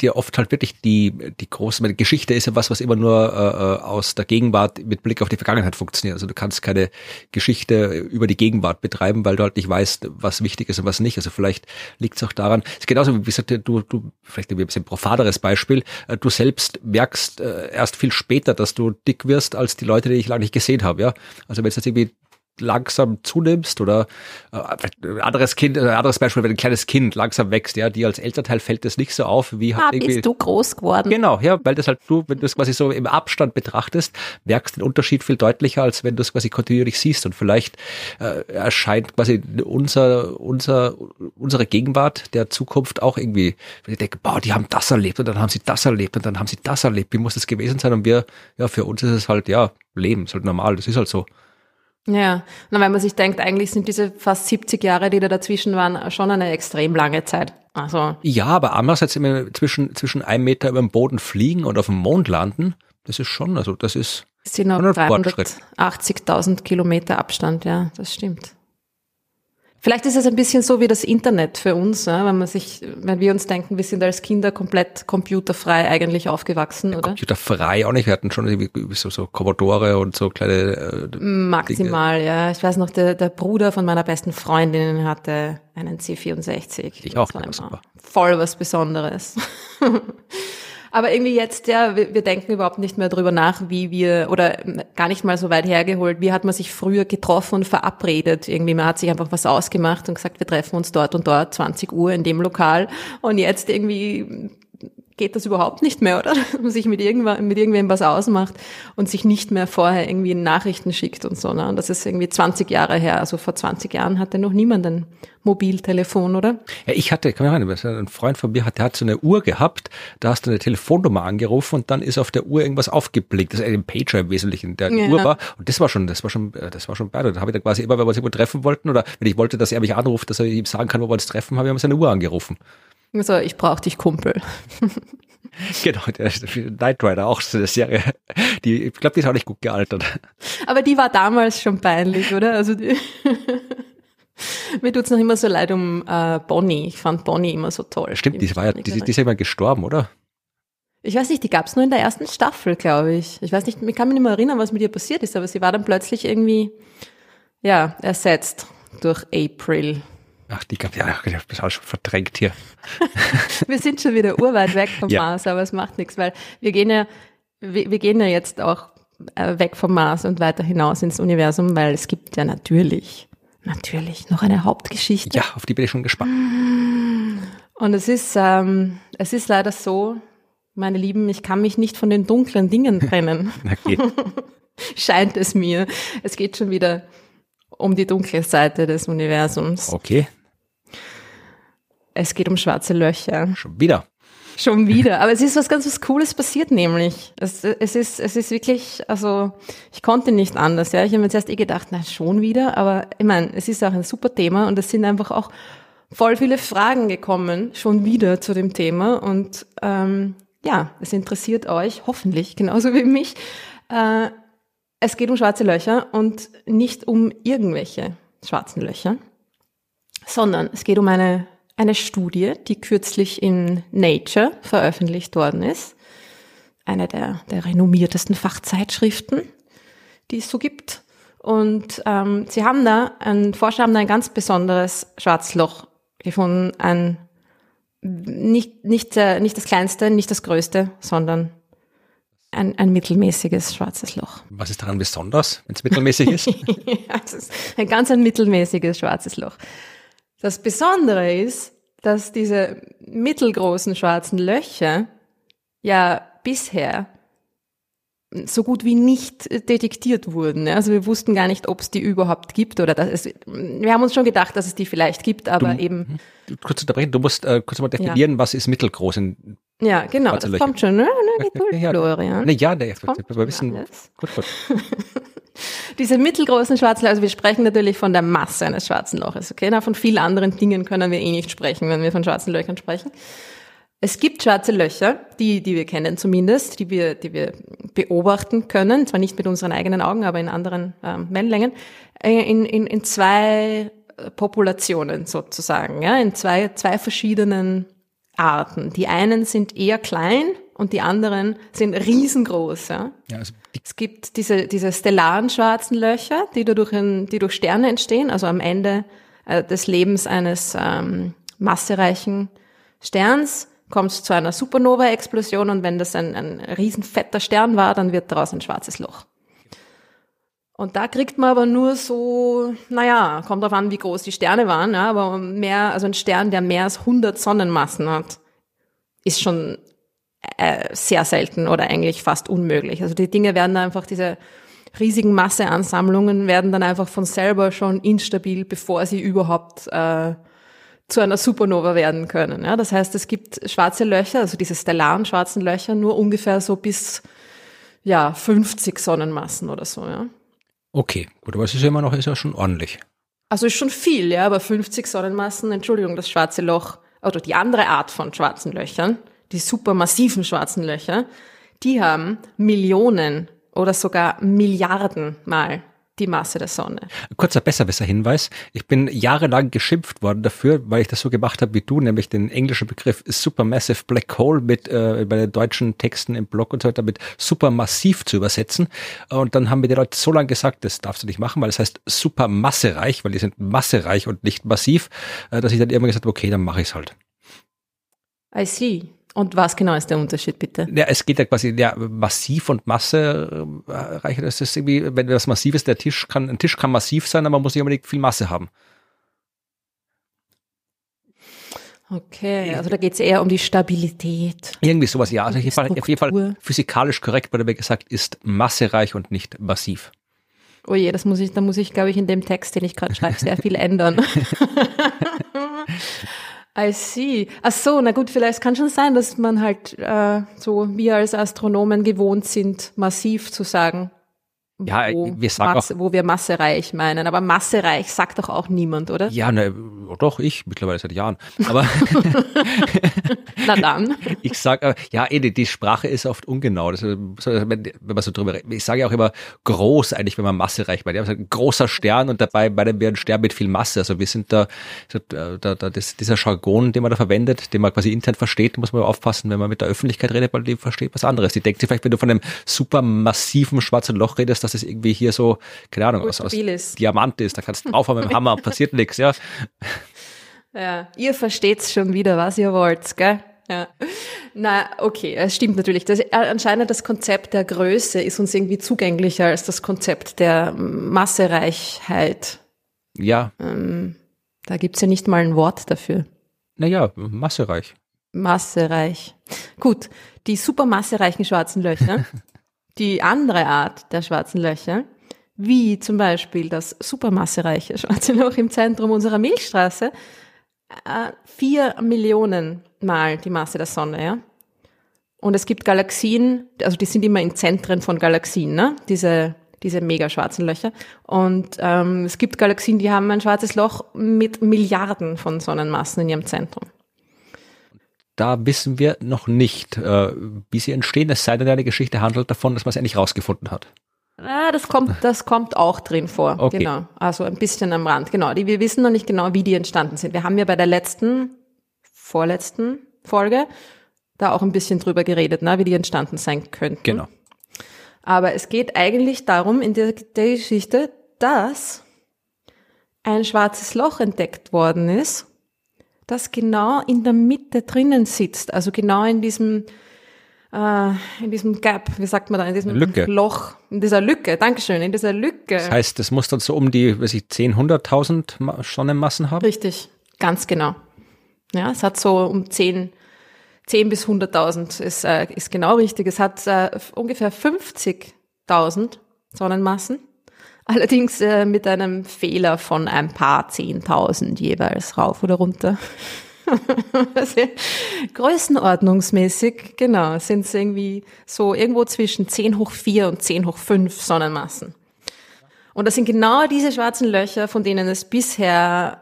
dir oft halt wirklich die die große meine Geschichte ist ja was, was immer nur äh, äh, aus der Gegenwart mit Blick auf die Vergangenheit funktioniert. Also du kannst keine Geschichte über die Gegenwart betreiben, weil du halt nicht weißt, was wichtig ist und was nicht. Also vielleicht liegt es auch daran. Es ist genauso wie gesagt, du du vielleicht ein bisschen profaderes Beispiel. äh, Du selbst merkst äh, erst viel später, dass du dick wirst, als die Leute, die ich lange nicht gesehen habe. Ja, also wenn es jetzt irgendwie langsam zunimmst oder äh, ein anderes Kind, ein anderes Beispiel, wenn ein kleines Kind langsam wächst, ja, dir als Elternteil fällt das nicht so auf, wie Ah, halt irgendwie. bist du groß geworden? Genau, ja, weil das halt du, wenn du es quasi so im Abstand betrachtest, merkst den Unterschied viel deutlicher, als wenn du es quasi kontinuierlich siehst. Und vielleicht äh, erscheint quasi unser, unser, unsere Gegenwart der Zukunft auch irgendwie, wenn ich denke, boah, die haben das erlebt und dann haben sie das erlebt und dann haben sie das erlebt. Wie muss das gewesen sein? Und wir, ja, für uns ist es halt, ja, Leben, ist halt normal, das ist halt so. Ja, na, wenn man sich denkt, eigentlich sind diese fast 70 Jahre, die da dazwischen waren, schon eine extrem lange Zeit. Also, Ja, aber andererseits immer zwischen, zwischen einem Meter über dem Boden fliegen und auf dem Mond landen, das ist schon, also das ist, es sind noch Schon ein Fortschritt. 380.000 Kilometer Abstand, ja, das stimmt. Vielleicht ist es ein bisschen so wie das Internet für uns, ja, wenn man sich, wenn wir uns denken, wir sind als Kinder komplett computerfrei eigentlich aufgewachsen, oder? computerfrei auch nicht. Wir hatten schon so, so Commodore und so kleine, äh, Maximal, ja. Ich weiß noch, der, der Bruder von meiner besten Freundin hatte einen C64. Ich auch, Das war ja, immer super. Voll was Besonderes. Aber irgendwie jetzt, ja, wir, denken überhaupt nicht mehr drüber nach, wie wir, oder gar nicht mal so weit hergeholt, wie hat man sich früher getroffen und verabredet. Irgendwie, man hat sich einfach was ausgemacht und gesagt, wir treffen uns dort und dort, 20 Uhr in dem Lokal. Und jetzt irgendwie geht das überhaupt nicht mehr, oder? Dass man sich mit, irgendwann, mit irgendwem was ausmacht und sich nicht mehr vorher irgendwie Nachrichten schickt und so. Ne? Und das ist irgendwie 20 Jahre her. Also vor 20 Jahren hatte noch niemand ein Mobiltelefon, oder? ja, ich hatte, kann mich erinnern, ein Freund von mir hat, der hat so eine Uhr gehabt, da hast du eine Telefonnummer angerufen und dann ist auf der Uhr irgendwas aufgeblinkt. Das ist ein Pager im Wesentlichen, der Ja. Uhr war. Und das war schon, das war schon, äh, das war schon beide. Da habe ich dann quasi immer, wenn wir uns irgendwo treffen wollten oder wenn ich wollte, dass er mich anruft, dass er ihm sagen kann, wo wir uns treffen, habe ich ihm seine Uhr angerufen. So, ich brauch dich, Kumpel. Genau, der Knight Rider, auch so eine Serie. Die, ich glaube, die ist auch nicht gut gealtert. Aber die war damals schon peinlich, oder? Also die Mir tut's noch immer so leid um äh, Bonnie. Ich fand Bonnie immer so toll. Stimmt, die war ja, die, die ist ja immer gestorben, oder? Ich weiß nicht, die gab's nur in der ersten Staffel, glaube ich. Ich weiß nicht, ich kann mich nicht mehr erinnern, was mit ihr passiert ist, aber sie war dann plötzlich irgendwie, ja, ersetzt durch April. Ach, die gab ja, ich hab das auch schon verdrängt hier. Wir sind schon wieder urweit weg vom Ja. Mars, aber es macht nichts, weil wir gehen ja, wir, wir gehen ja jetzt auch äh, weg vom Mars und weiter hinaus ins Universum, weil es gibt ja natürlich, natürlich noch eine Hauptgeschichte. Ja, auf die bin ich schon gespannt. Und es ist, ähm, es ist leider so, meine Lieben, ich kann mich nicht von den dunklen Dingen trennen. Okay. Scheint es mir. Es geht schon wieder um die dunkle Seite des Universums. Okay, Es geht um schwarze Löcher. schon wieder. Schon wieder. Aber es ist was ganz was Cooles passiert, nämlich. Es, es ist, es ist wirklich, also, ich konnte nicht anders, ja. Ich habe mir zuerst eh gedacht, na, schon wieder. Aber ich meine, es ist auch ein super Thema und es sind einfach auch voll viele Fragen gekommen, schon wieder zu dem Thema. Und ähm, ja, es interessiert euch, hoffentlich, genauso wie mich. Äh, es geht um schwarze Löcher und nicht um irgendwelche schwarzen Löcher, sondern es geht um eine, eine Studie, die kürzlich in Nature veröffentlicht worden ist. Eine der, der renommiertesten Fachzeitschriften, die es so gibt. Und ähm, sie haben da, ein Forscher haben da ein ganz besonderes Schwarzloch gefunden, ein nicht, nicht, äh, nicht das kleinste, nicht das größte, sondern ein, ein mittelmäßiges schwarzes Loch. Was ist daran besonders, wenn es mittelmäßig ist? ja, es ist ein ganz ein mittelmäßiges schwarzes Loch. Das Besondere ist, dass diese mittelgroßen schwarzen Löcher ja bisher so gut wie nicht detektiert wurden. ja. Also wir wussten gar nicht, ob es die überhaupt gibt oder dass es, wir haben uns schon gedacht, dass es die vielleicht gibt, aber eben, kurz unterbrechen, du musst äh, kurz mal definieren, was ist mittelgroß in ja, genau, das Löcher. kommt schon, ne? ne gut, Ja. Florian. Ne, ja, kommt wir wissen, gut, gut. Diese mittelgroßen schwarzen Löcher, also wir sprechen natürlich von der Masse eines schwarzen Loches, okay? Na, von vielen anderen Dingen können wir eh nicht sprechen, wenn wir von schwarzen Löchern sprechen. Es gibt schwarze Löcher, die, die wir kennen zumindest, die wir, die wir beobachten können, zwar nicht mit unseren eigenen Augen, aber in anderen ähm, Wellenlängen, äh, in, in, in zwei äh, Populationen sozusagen, ja, in zwei, zwei verschiedenen Arten. Die einen sind eher klein und die anderen sind riesengroß, ja. Ja, also Es gibt diese, diese stellaren schwarzen Löcher, die durch, ein, die durch Sterne entstehen, also am Ende äh, des Lebens eines ähm, massereichen Sterns kommt es zu einer Supernova-Explosion und wenn das ein, ein riesen fetter Stern war, dann wird daraus ein schwarzes Loch. Und da kriegt man aber nur so, naja, kommt drauf an, wie groß die Sterne waren, ja, aber mehr, also ein Stern, der mehr als 100 Sonnenmassen hat, ist schon äh, sehr selten oder eigentlich fast unmöglich. Also die Dinge werden dann einfach, diese riesigen Masseansammlungen werden dann einfach von selber schon instabil, bevor sie überhaupt äh, zu einer Supernova werden können. Ja, das heißt, es gibt schwarze Löcher, also diese stellaren schwarzen Löcher, nur ungefähr so bis ja 50 Sonnenmassen oder so. Ja. okay, gut, aber es ist ja immer noch, ist ja schon ordentlich. Also ist schon viel, ja, aber 50 Sonnenmassen, Entschuldigung, das schwarze Loch, oder die andere Art von schwarzen Löchern, die supermassiven schwarzen Löcher, die haben Millionen oder sogar Milliarden mal die Masse der Sonne. Kurzer Besserwisser-Hinweis. Ich bin jahrelang geschimpft worden dafür, weil ich das so gemacht habe wie du, nämlich den englischen Begriff Supermassive Black Hole mit äh, bei den deutschen Texten im Blog und so weiter mit supermassiv zu übersetzen. Und dann haben mir die Leute so lange gesagt, das darfst du nicht machen, weil es heißt supermassereich, weil die sind massereich und nicht massiv, äh, dass ich dann irgendwann gesagt habe, okay, dann mache ich es halt. I see. Und was genau ist der Unterschied, bitte? Ja, es geht ja quasi ja, massiv und Masse äh. Das ist irgendwie, wenn das massiv ist, der Tisch kann, ein Tisch kann massiv sein, aber man muss nicht unbedingt viel Masse haben. Okay, also da geht es eher um die Stabilität. Irgendwie sowas, ja. Also auf jeden, Fall, auf jeden Fall physikalisch korrekt wurde mir gesagt, ist massereich und nicht massiv. Oh je, das muss ich, da muss ich, glaube ich, in dem Text, den ich gerade schreibe, sehr viel ändern. I see. Ach so, na gut, vielleicht kann schon sein, dass man halt äh, so, wir als Astronomen gewohnt sind, massiv zu sagen. Ja, wo, wir sagen Masse, wo wir massereich meinen. Aber massereich sagt doch auch niemand, oder? Ja, ne, doch, ich, mittlerweile seit Jahren. Aber Na dann. ich sage, ja, eh, die, die Sprache ist oft ungenau. Das, so, wenn, man so drüber redet. Ich sage ja auch immer groß eigentlich, wenn man massereich meint. Also ein großer Stern und dabei meinen wir ein Stern mit viel Masse. Also wir sind da, da, da das, dieser Jargon, den man da verwendet, den man quasi intern versteht, muss man aufpassen, wenn man mit der Öffentlichkeit redet, weil die versteht was anderes. Die denkt sich vielleicht, wenn du von einem super massiven schwarzen Loch redest, dass es irgendwie hier so, keine Ahnung, aus, aus ist. Diamant ist. Da kannst du draufhauen mit dem Hammer, passiert nichts, ja. Ja, ihr versteht's schon wieder, was ihr wollt, gell? Ja. Na, okay, es stimmt natürlich. Das, äh, anscheinend das Konzept der Größe ist uns irgendwie zugänglicher als das Konzept der Massereichheit. Ja. Ähm, da gibt's ja nicht mal ein Wort dafür. Naja, massereich. Massereich. Gut, die supermassereichen schwarzen Löcher, die andere Art der schwarzen Löcher, wie zum Beispiel das supermassereiche schwarze Loch im Zentrum unserer Milchstraße, äh, vier Millionen Mal die Masse der Sonne, ja. Und es gibt Galaxien, also die sind immer in Zentren von Galaxien, ne? Diese diese mega schwarzen Löcher. Und ähm, es gibt Galaxien, die haben ein schwarzes Loch mit Milliarden von Sonnenmassen in ihrem Zentrum. Da wissen wir noch nicht, äh, wie sie entstehen, es sei denn, eine Geschichte handelt davon, dass man es endlich rausgefunden hat. Ah, das kommt, das kommt auch drin vor. Okay. Genau. Also ein bisschen am Rand. Genau. Die, wir wissen noch nicht genau, wie die entstanden sind. Wir haben ja bei der letzten, vorletzten Folge da auch ein bisschen drüber geredet, ne, wie die entstanden sein könnten. Genau. Aber es geht eigentlich darum in der, der Geschichte, dass ein schwarzes Loch entdeckt worden ist, das genau in der Mitte drinnen sitzt, also genau in diesem äh, in diesem Gap, wie sagt man da, in diesem Lücke. Loch, in dieser Lücke, Dankeschön, in dieser Lücke. Das heißt, das muss dann so um die, weiß ich, 10, 100.000 Ma- Sonnenmassen haben? Richtig, ganz genau. Ja, es hat so um 10, 10 bis 100.000 ist, äh, ist genau richtig. Es hat äh, ungefähr 50.000 Sonnenmassen. Allerdings äh, mit einem Fehler von ein paar 10.000 jeweils rauf oder runter. Größenordnungsmäßig, genau, sind es irgendwie so irgendwo zwischen 10 hoch 4 und 10 hoch 5 Sonnenmassen. Und das sind genau diese schwarzen Löcher, von denen es bisher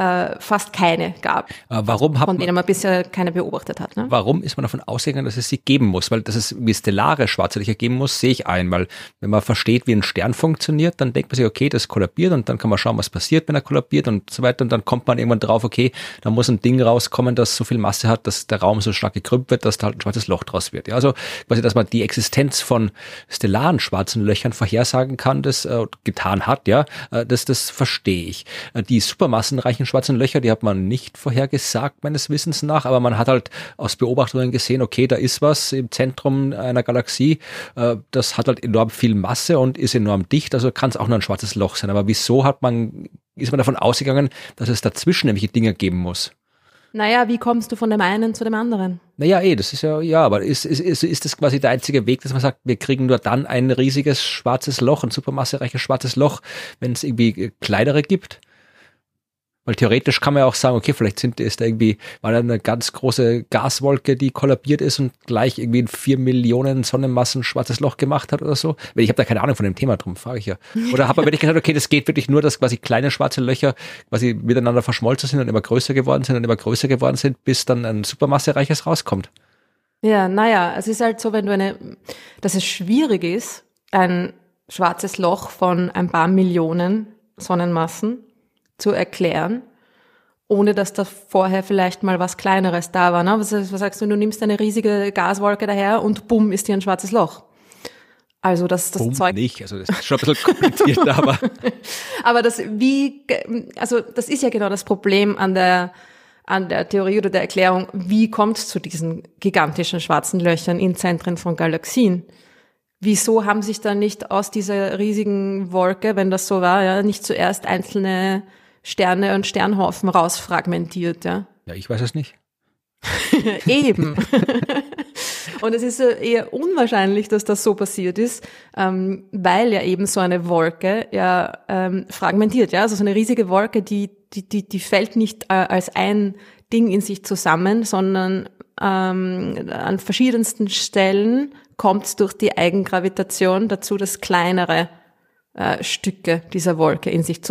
äh, fast keine gab, Äh, warum hat von man, denen man bisher keine beobachtet hat. Ne? warum ist man davon ausgegangen, dass es sie geben muss? Weil dass es wie stellare schwarze Löcher geben muss, sehe ich ein, weil wenn man versteht, wie ein Stern funktioniert, dann denkt man sich, okay, das kollabiert und dann kann man schauen, was passiert, wenn er kollabiert und so weiter und dann kommt man irgendwann drauf, okay, da muss ein Ding rauskommen, das so viel Masse hat, dass der Raum so stark gekrümmt wird, dass da halt ein schwarzes Loch draus wird. Ja, also quasi, dass man die Existenz von stellaren schwarzen Löchern vorhersagen kann, das äh, getan hat, ja, äh, das, das verstehe ich. Äh, die supermassenreichen schwarzen Löcher, die hat man nicht vorhergesagt, meines Wissens nach, aber man hat halt aus Beobachtungen gesehen, okay, da ist was im Zentrum einer Galaxie, äh, das hat halt enorm viel Masse und ist enorm dicht, also kann es auch nur ein schwarzes Loch sein. Aber wieso hat man, ist man davon ausgegangen, dass es dazwischen nämlich Dinge geben muss? Naja, wie kommst du von dem einen zu dem anderen? Naja, eh, das ist ja, ja, aber ist, ist, ist, ist das quasi der einzige Weg, dass man sagt, wir kriegen nur dann ein riesiges schwarzes Loch, ein supermassereiches schwarzes Loch, wenn es irgendwie kleinere gibt? Weil theoretisch kann man ja auch sagen, okay, vielleicht sind, ist da irgendwie, war da eine ganz große Gaswolke, die kollabiert ist und gleich irgendwie in vier Millionen Sonnenmassen schwarzes Loch gemacht hat oder so. Weil ich habe da keine Ahnung von dem Thema, drum frage ich ja. Oder hat man wirklich gesagt, okay, das geht wirklich nur, dass quasi kleine schwarze Löcher quasi miteinander verschmolzen sind und immer größer geworden sind und immer größer geworden sind, bis dann ein supermassereiches rauskommt. Ja, naja, es ist halt so, wenn du eine, dass es schwierig ist, ein schwarzes Loch von ein paar Millionen Sonnenmassen zu erklären, ohne dass da vorher vielleicht mal was Kleineres da war. Ne? Was, was sagst du, du nimmst eine riesige Gaswolke daher und bumm, ist hier ein schwarzes Loch. Also das, das Boom, Zeug nicht. Also das ist schon ein bisschen kompliziert, aber Aber das, wie, also das ist ja genau das Problem an der, an der Theorie oder der Erklärung, wie kommt es zu diesen gigantischen schwarzen Löchern in Zentren von Galaxien? Wieso haben sich da nicht aus dieser riesigen Wolke, wenn das so war, ja, nicht zuerst einzelne Sterne und Sternhaufen rausfragmentiert, ja? ja, ich weiß es nicht. Eben. Und es ist eher unwahrscheinlich, dass das so passiert ist, ähm, weil ja eben so eine Wolke ja ähm, fragmentiert, ja, also so eine riesige Wolke, die die die die fällt nicht äh, als ein Ding in sich zusammen, sondern ähm, an verschiedensten Stellen kommt es durch die Eigengravitation dazu, dass kleinere äh, Stücke dieser Wolke in sich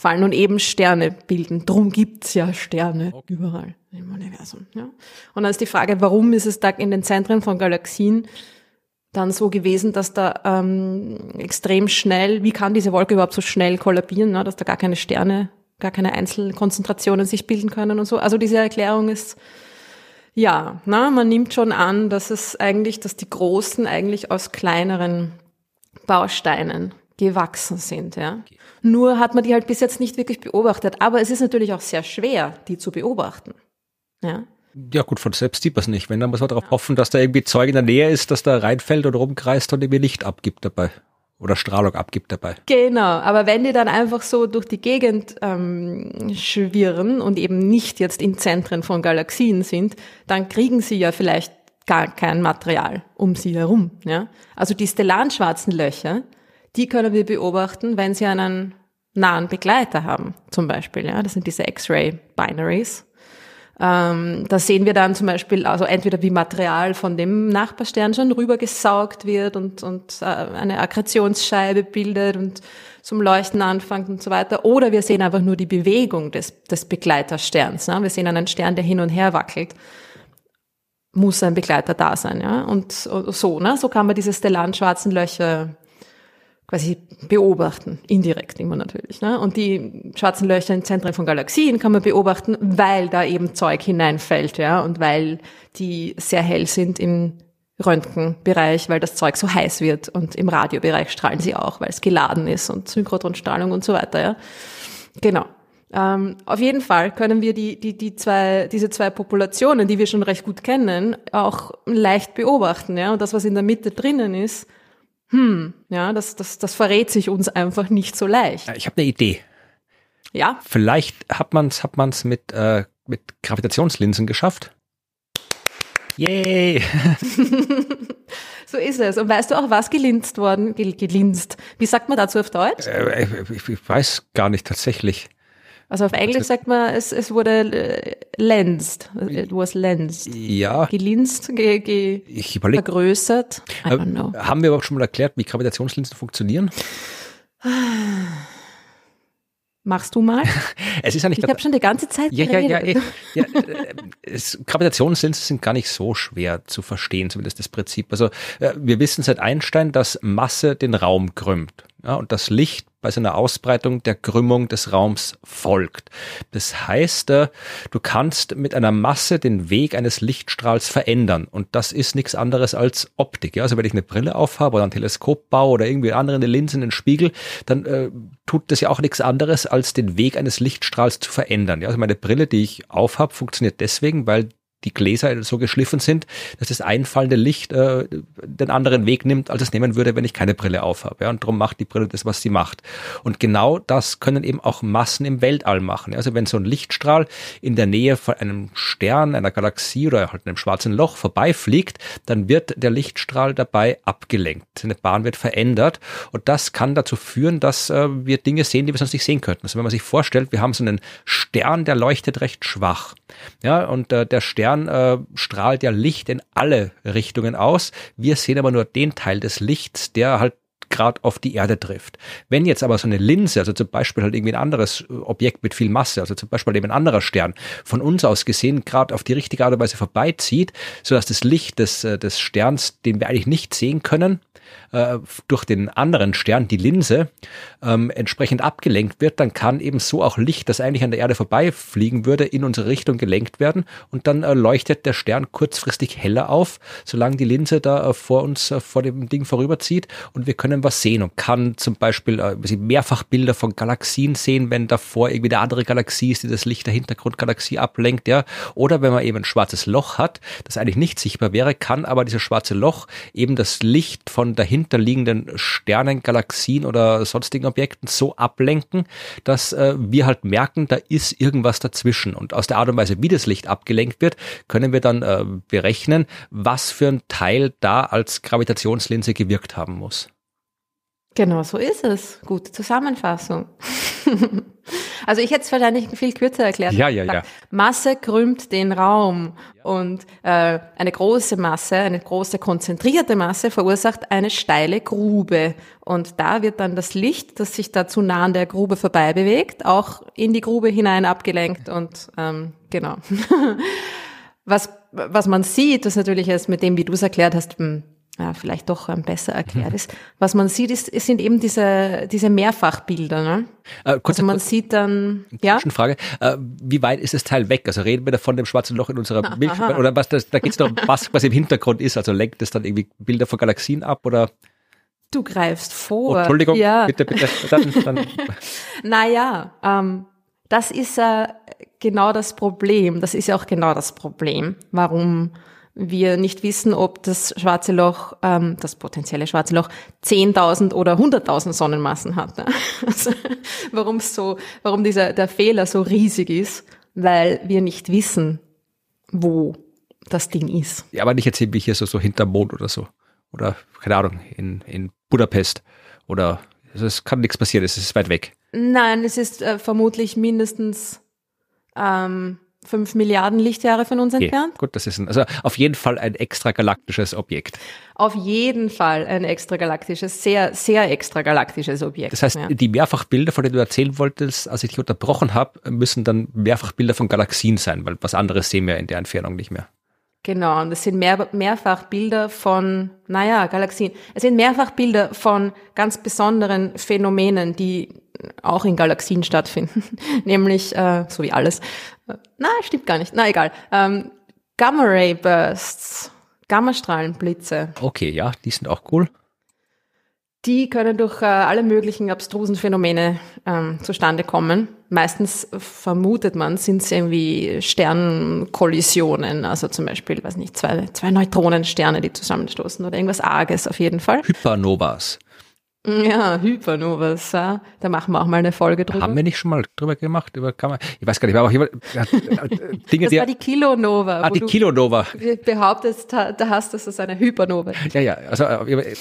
zusammenfallen und eben Sterne bilden. Drum gibt's ja Sterne überall im Universum. Ja. Und dann ist die Frage, warum ist es da in den Zentren von Galaxien dann so gewesen, dass da ähm, extrem schnell, wie kann diese Wolke überhaupt so schnell kollabieren, ne, dass da gar keine Sterne, gar keine Einzelkonzentrationen sich bilden können und so. Also diese Erklärung ist ja, na, man nimmt schon an, dass es eigentlich, dass die Großen eigentlich aus kleineren Bausteinen gewachsen sind, ja. Nur hat man die halt bis jetzt nicht wirklich beobachtet. Aber es ist natürlich auch sehr schwer, die zu beobachten. Ja. Ja gut, von selbst sieht man es nicht. Wenn, dann muss man darauf hoffen, dass da irgendwie Zeug in der Nähe ist, dass da reinfällt oder rumkreist und irgendwie Licht abgibt dabei. Oder Strahlung abgibt dabei. Genau, aber wenn die dann einfach so durch die Gegend ähm, schwirren und eben nicht jetzt in Zentren von Galaxien sind, dann kriegen sie ja vielleicht gar kein Material um sie herum. Ja? Also die stellaren schwarzen Löcher, die können wir beobachten, wenn sie einen nahen Begleiter haben, zum Beispiel. Ja? Das sind diese X-Ray-Binaries. Ähm, da sehen wir dann zum Beispiel, also entweder wie Material von dem Nachbarstern schon rübergesaugt wird und, und äh, eine Akkretionsscheibe bildet und zum Leuchten anfängt und so weiter. Oder wir sehen einfach nur die Bewegung des, des Begleitersterns. Ne? Wir sehen einen Stern, der hin und her wackelt. Muss ein Begleiter da sein, ja. Und, so, ne? So kann man diese stellaren schwarzen Löcher quasi beobachten, indirekt immer natürlich. Ne? Und die schwarzen Löcher in Zentren von Galaxien kann man beobachten, weil da eben Zeug hineinfällt, ja, und weil die sehr hell sind im Röntgenbereich, weil das Zeug so heiß wird und im Radiobereich strahlen sie auch, weil es geladen ist und Synchrotronstrahlung und so weiter, ja. Genau. Ähm, auf jeden Fall können wir die, die, die zwei, diese zwei Populationen, die wir schon recht gut kennen, auch leicht beobachten, ja. Und das, was in der Mitte drinnen ist, hm, ja, das, das, das verrät sich uns einfach nicht so leicht. Ich habe eine Idee. Ja. Vielleicht hat man es hat man's mit, äh, mit Gravitationslinsen geschafft. Yay! so ist es. Und weißt du auch, was gelinst worden? Gelinst. Wie sagt man dazu auf Deutsch? Äh, ich, ich weiß gar nicht tatsächlich. Also auf Englisch sagt man, es, es wurde äh, lensed. It was lensed. Ja. Gelinst, ge, ge ich überleg, vergrößert. I don't know. Haben wir überhaupt schon mal erklärt, wie Gravitationslinsen funktionieren? Machst du mal? es ist ja nicht ich habe schon die ganze Zeit ja, ja, ja, ja, ja, äh, es, Gravitationslinsen sind gar nicht so schwer zu verstehen, zumindest das Prinzip. Also äh, wir wissen seit Einstein, dass Masse den Raum krümmt. Ja, und das Licht bei seiner Ausbreitung der Krümmung des Raums folgt. Das heißt, äh, du kannst mit einer Masse den Weg eines Lichtstrahls verändern. Und das ist nichts anderes als Optik. Ja, also wenn ich eine Brille aufhabe oder ein Teleskop baue oder irgendwie andere eine Linse in den Spiegel, dann äh, tut das ja auch nichts anderes, als den Weg eines Lichtstrahls zu verändern. Ja, also meine Brille, die ich aufhab, funktioniert deswegen, weil die Gläser so geschliffen sind, dass das einfallende Licht äh, den anderen Weg nimmt, als es nehmen würde, wenn ich keine Brille aufhabe. Ja? Und darum macht die Brille das, was sie macht. Und genau das können eben auch Massen im Weltall machen. Also wenn so ein Lichtstrahl in der Nähe von einem Stern, einer Galaxie oder halt einem schwarzen Loch vorbeifliegt, dann wird der Lichtstrahl dabei abgelenkt. Seine Bahn wird verändert. Und das kann dazu führen, dass äh, wir Dinge sehen, die wir sonst nicht sehen könnten. Also wenn man sich vorstellt, wir haben so einen Stern, der leuchtet recht schwach. Ja, und äh, der Stern äh, strahlt ja Licht in alle Richtungen aus. Wir sehen aber nur den Teil des Lichts, der halt gerade auf die Erde trifft. Wenn jetzt aber so eine Linse, also zum Beispiel halt irgendwie ein anderes äh, Objekt mit viel Masse, also zum Beispiel eben ein anderer Stern, von uns aus gesehen gerade auf die richtige Art und Weise vorbeizieht, sodass das Licht des, äh, des Sterns, den wir eigentlich nicht sehen können, äh, durch den anderen Stern, die Linse, ähm, entsprechend abgelenkt wird, dann kann eben so auch Licht, das eigentlich an der Erde vorbeifliegen würde, in unsere Richtung gelenkt werden und dann äh, leuchtet der Stern kurzfristig heller auf, solange die Linse da äh, vor uns, äh, vor dem Ding vorüberzieht und wir können was sehen und kann zum Beispiel äh, mehrfach Bilder von Galaxien sehen, wenn davor irgendwie eine andere Galaxie ist, die das Licht der Hintergrundgalaxie ablenkt, ja, oder wenn man eben ein schwarzes Loch hat, das eigentlich nicht sichtbar wäre, kann aber dieses schwarze Loch eben das Licht von dahinterliegenden Sternen, Galaxien oder sonstigen Objekten so ablenken, dass äh, wir halt merken, da ist irgendwas dazwischen. Und aus der Art und Weise, wie das Licht abgelenkt wird, können wir dann äh, berechnen, was für ein Teil da als Gravitationslinse gewirkt haben muss. Genau, so ist es. Gute Zusammenfassung. also ich hätte es wahrscheinlich viel kürzer erklärt. Ja, ja, ja. Masse krümmt den Raum und äh, eine große Masse, eine große konzentrierte Masse verursacht eine steile Grube. Und da wird dann das Licht, das sich da zu nah an der Grube vorbei bewegt, auch in die Grube hinein abgelenkt und ähm, genau. was, was man sieht, das natürlich ist mit dem, wie du es erklärt hast, hm, ja, vielleicht doch ähm, besser erklärt ist. Was man sieht, ist, es sind eben diese, diese Mehrfachbilder. Ne? Äh, also man sieht dann, ja. Frage, äh, wie weit ist das Teil weg? Also reden wir da von dem schwarzen Loch in unserer Milch oder was das, da geht es doch, was, was im Hintergrund ist. Also lenkt es dann irgendwie Bilder von Galaxien ab oder? Du greifst vor. Oh, Entschuldigung, ja. bitte, bitte. Dann, dann. naja, ähm, das ist, äh, genau das Problem. Das ist ja auch genau das Problem, warum wir nicht wissen, ob das schwarze Loch, ähm, das potenzielle schwarze Loch, 10.000 oder 100.000 Sonnenmassen hat. Ne? Also, warum so, warum dieser der Fehler so riesig ist, weil wir nicht wissen, wo das Ding ist. Ja, aber nicht jetzt wie hier so, so hinterm Mond oder so. Oder, keine Ahnung, in, in Budapest. Oder also es kann nichts passieren, es ist weit weg. Nein, es ist äh, vermutlich mindestens ähm, fünf Milliarden Lichtjahre von uns entfernt. Okay, gut, das ist ein, also auf jeden Fall ein extragalaktisches Objekt. Auf jeden Fall ein extragalaktisches, sehr, sehr extragalaktisches Objekt. Das heißt, ja. die Mehrfachbilder, von denen du erzählen wolltest, als ich dich unterbrochen habe, müssen dann Mehrfachbilder von Galaxien sein, weil was anderes sehen wir in der Entfernung nicht mehr. Genau, und das sind mehr, mehrfach Bilder von, naja, Galaxien. Es sind mehrfach Bilder von ganz besonderen Phänomenen, die auch in Galaxien stattfinden. Nämlich, äh, so wie alles. Na, stimmt gar nicht. Na, egal. Ähm, Gamma-Ray-Bursts. Gammastrahlenblitze. Okay, ja, die sind auch cool. Die können durch äh, alle möglichen abstrusen Phänomene ähm, zustande kommen. Meistens vermutet man, sind es irgendwie Sternkollisionen, also zum Beispiel, weiß nicht, zwei, zwei Neutronensterne, die zusammenstoßen oder irgendwas Arges auf jeden Fall. Hypernovas. Ja, Hypernovas, ja. da machen wir auch mal eine Folge drüber. Haben wir nicht schon mal drüber gemacht? Über Kammer? Ich weiß gar nicht, aber auch jemand, äh, Dinge, das war die Kilonova. Ah, die Kilonova. Behauptest, da hast, dass das eine Hypernova. Ja, ja, also äh,